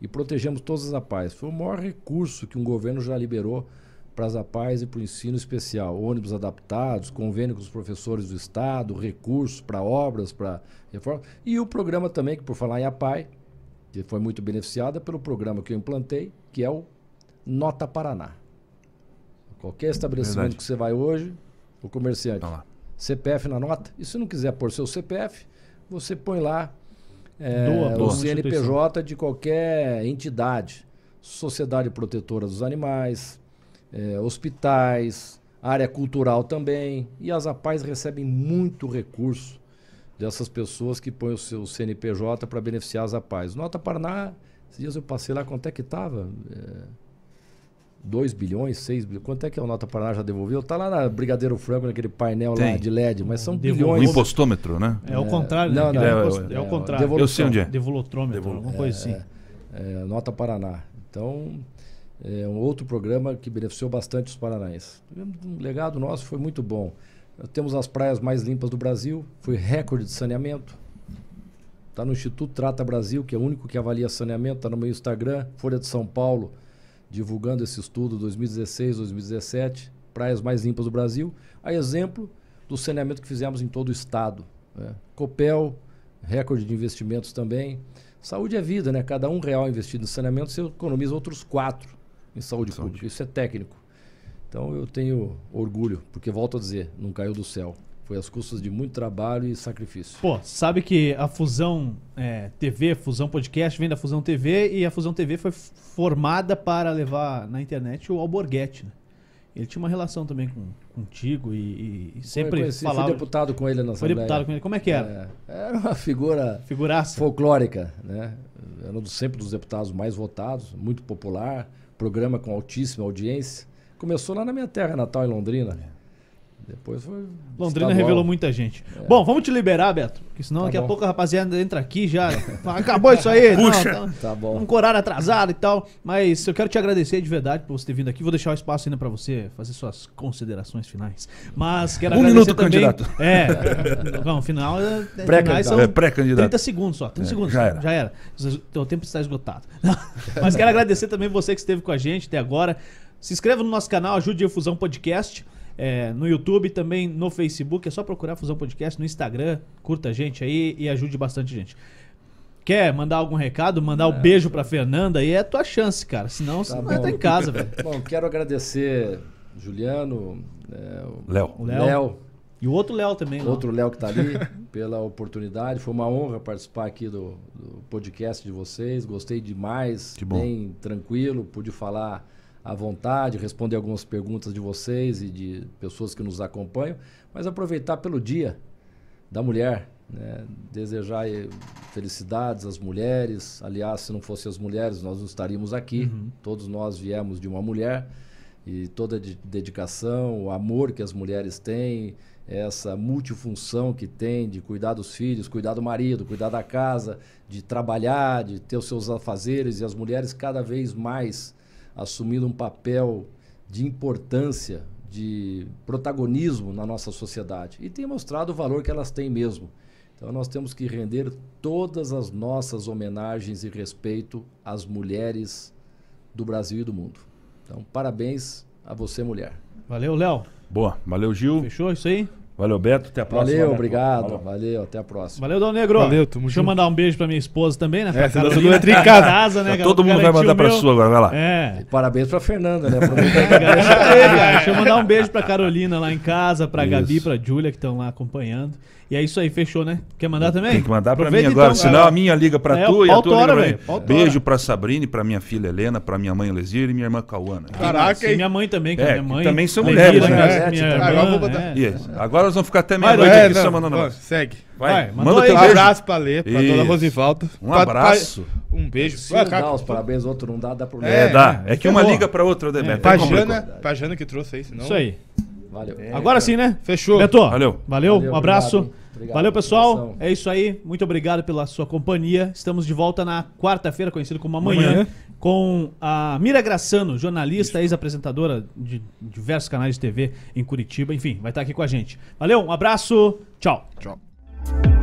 E protegemos todas as APAES. Foi o maior recurso que um governo já liberou para as APAES e para o ensino especial. Ônibus adaptados, convênio com os professores do Estado, recursos para obras, para reforma. E o programa também, que por falar em APAE, que foi muito beneficiada pelo programa que eu implantei, que é o Nota Paraná. Qualquer estabelecimento Verdade. que você vai hoje, o comerciante, tá CPF na nota, e se não quiser pôr seu CPF, você põe lá é, doa, doa. o CNPJ de qualquer entidade. Sociedade Protetora dos Animais, é, hospitais, área cultural também. E as APAES recebem muito recurso dessas pessoas que põem o seu CNPJ para beneficiar as APAES. Nota Paraná, esses dias eu passei lá, quanto é que estava? É, 2 bilhões, 6 bilhões. Quanto é que a Nota Paraná já devolveu? Está lá na Brigadeiro Franco, naquele painel Tem. lá de LED, mas são bilhões. O impostômetro, né? É, o contrário. Não, né? não, é, é, é, o contrário. Eu sei onde é. Devolutrômetro, Devol... alguma coisa assim. É, Nota Paraná. Então, é um outro programa que beneficiou bastante os paranaenses. Um legado nosso foi muito bom. Temos as praias mais limpas do Brasil, foi recorde de saneamento. Está no Instituto Trata Brasil, que é o único que avalia saneamento, está no meu Instagram, Folha de São Paulo, divulgando esse estudo 2016, 2017, praias mais limpas do Brasil, a exemplo do saneamento que fizemos em todo o estado. Né? Copel, recorde de investimentos também. Saúde é vida, né? Cada um real investido em saneamento, você economiza outros quatro em saúde, saúde. pública. Isso é técnico. Então eu tenho orgulho, porque volto a dizer, não caiu do céu. Foi às custas de muito trabalho e sacrifício. Pô, sabe que a Fusão é, TV, Fusão Podcast, vem da Fusão TV e a Fusão TV foi formada para levar na internet o Alborguete, né? Ele tinha uma relação também com, contigo e, e sempre conheci, falava... Fui deputado com ele na Foi deputado com ele. Como é que era? É, era uma figura Figuraça. folclórica, né? Era um dos, sempre dos deputados mais votados, muito popular programa com altíssima audiência. Começou lá na minha terra natal, em Londrina. Depois foi. Londrina estadual. revelou muita gente. Bom, vamos te liberar, Beto. Porque senão Tá daqui a bom. pouco a rapaziada entra aqui já. <laughs> Acabou isso aí. Puxa. Não, Tá bom. Um horário atrasado e tal. Mas eu quero te agradecer de verdade por você ter vindo aqui. Vou deixar o espaço ainda pra você fazer suas considerações finais. Mas quero Um agradecer minuto, também. candidato. É. <laughs> Não, final. é- Pré-candidato. É pré-candidato. 30 segundos só. 30 É, segundos. já era. Já era. O tempo está esgotado. <laughs> Mas quero agradecer também você que esteve com a gente até agora. Se inscreva no nosso canal, ajude a Fusão Podcast. É, no YouTube, também no Facebook. É só procurar Fusão Podcast no Instagram. Curta a gente aí e ajude bastante gente. Quer mandar algum recado? Mandar o beijo pra Fernanda aí é a tua chance, cara. Senão você Tá não bom. entra em casa, velho. Bom, quero agradecer Juliano, é, o Léo. Léo. E o outro Léo também. outro Léo que está ali, <laughs> pela oportunidade. Foi uma honra participar aqui do, do podcast de vocês. Gostei demais, Que bom. bem tranquilo, pude falar à vontade, responder algumas perguntas de vocês e de pessoas que nos acompanham, mas aproveitar pelo dia da mulher, né? desejar eh, felicidades às mulheres. Aliás, se não fossem as mulheres, nós não estaríamos aqui. Todos nós viemos de uma mulher e toda a de- dedicação, o amor que as mulheres têm, essa multifunção que tem de cuidar dos filhos, cuidar do marido, cuidar da casa, de trabalhar, de ter os seus afazeres e as mulheres cada vez mais assumindo um papel de importância, de protagonismo na nossa sociedade e tem mostrado o valor que elas têm mesmo. Então nós temos que render todas as nossas homenagens e respeito às mulheres do Brasil e do mundo. Então, parabéns a você, mulher. Valeu, Léo. Boa. Valeu, Gil. Fechou isso aí? Valeu, Beto. Até a próxima. Valeu, Beto. obrigado. Falou. Valeu, até a próxima. Valeu, Dom Negro. Valeu, tamo Deixa eu mandar um beijo pra minha esposa também, né? Pra É, Carolina, todo mundo entra em tá casa. né? Todo mundo vai Garantiu mandar pra meu. sua agora. Vai lá. É. E parabéns pra Fernanda, né? <laughs> É, cara, cara. Deixa eu mandar um beijo pra Carolina lá em casa, pra Isso. Gabi, pra Júlia, que estão lá acompanhando. E é isso aí, fechou, né? Quer mandar também? Tem que mandar pra Aproveita mim agora, então, senão cara. a minha liga pra É, tu e a tua liga hora, pra velho, mim. Beijo pra Sabrina, pra minha filha Helena, pra minha mãe Lesir e minha irmã Cauana. Caraca, E minha mãe também, que É, é, minha mãe. também são mulheres, né? minha É, agora é. Nós vamos ficar até Vai, meia-noite É, aqui não, só mandando ó, nós. segue. Vai, Vai, manda Um abraço pra Lê, pra Isso. dona Rosivalda. Um Pra- abraço. pra- Um beijo. Se Ah, cara, dá os parabéns, outro não dá, dá problema. É, É, dá. É que uma liga pra outra, né, É? Pra. Jana, pra Jana que trouxe aí, senão... Isso aí. Valeu. Agora sim, né? Fechou. Beto, Valeu. Valeu, Valeu, um abraço. obrigado? Obrigado Valeu, pessoal. atenção. É isso aí. Muito obrigado pela sua companhia. Estamos de volta na quarta-feira, conhecido como amanhã, Amanhã. com a Mira Graçano, jornalista, ex-apresentadora de diversos canais de TV em Curitiba. Enfim, vai estar aqui com a gente. Valeu, um abraço. Tchau. Tchau.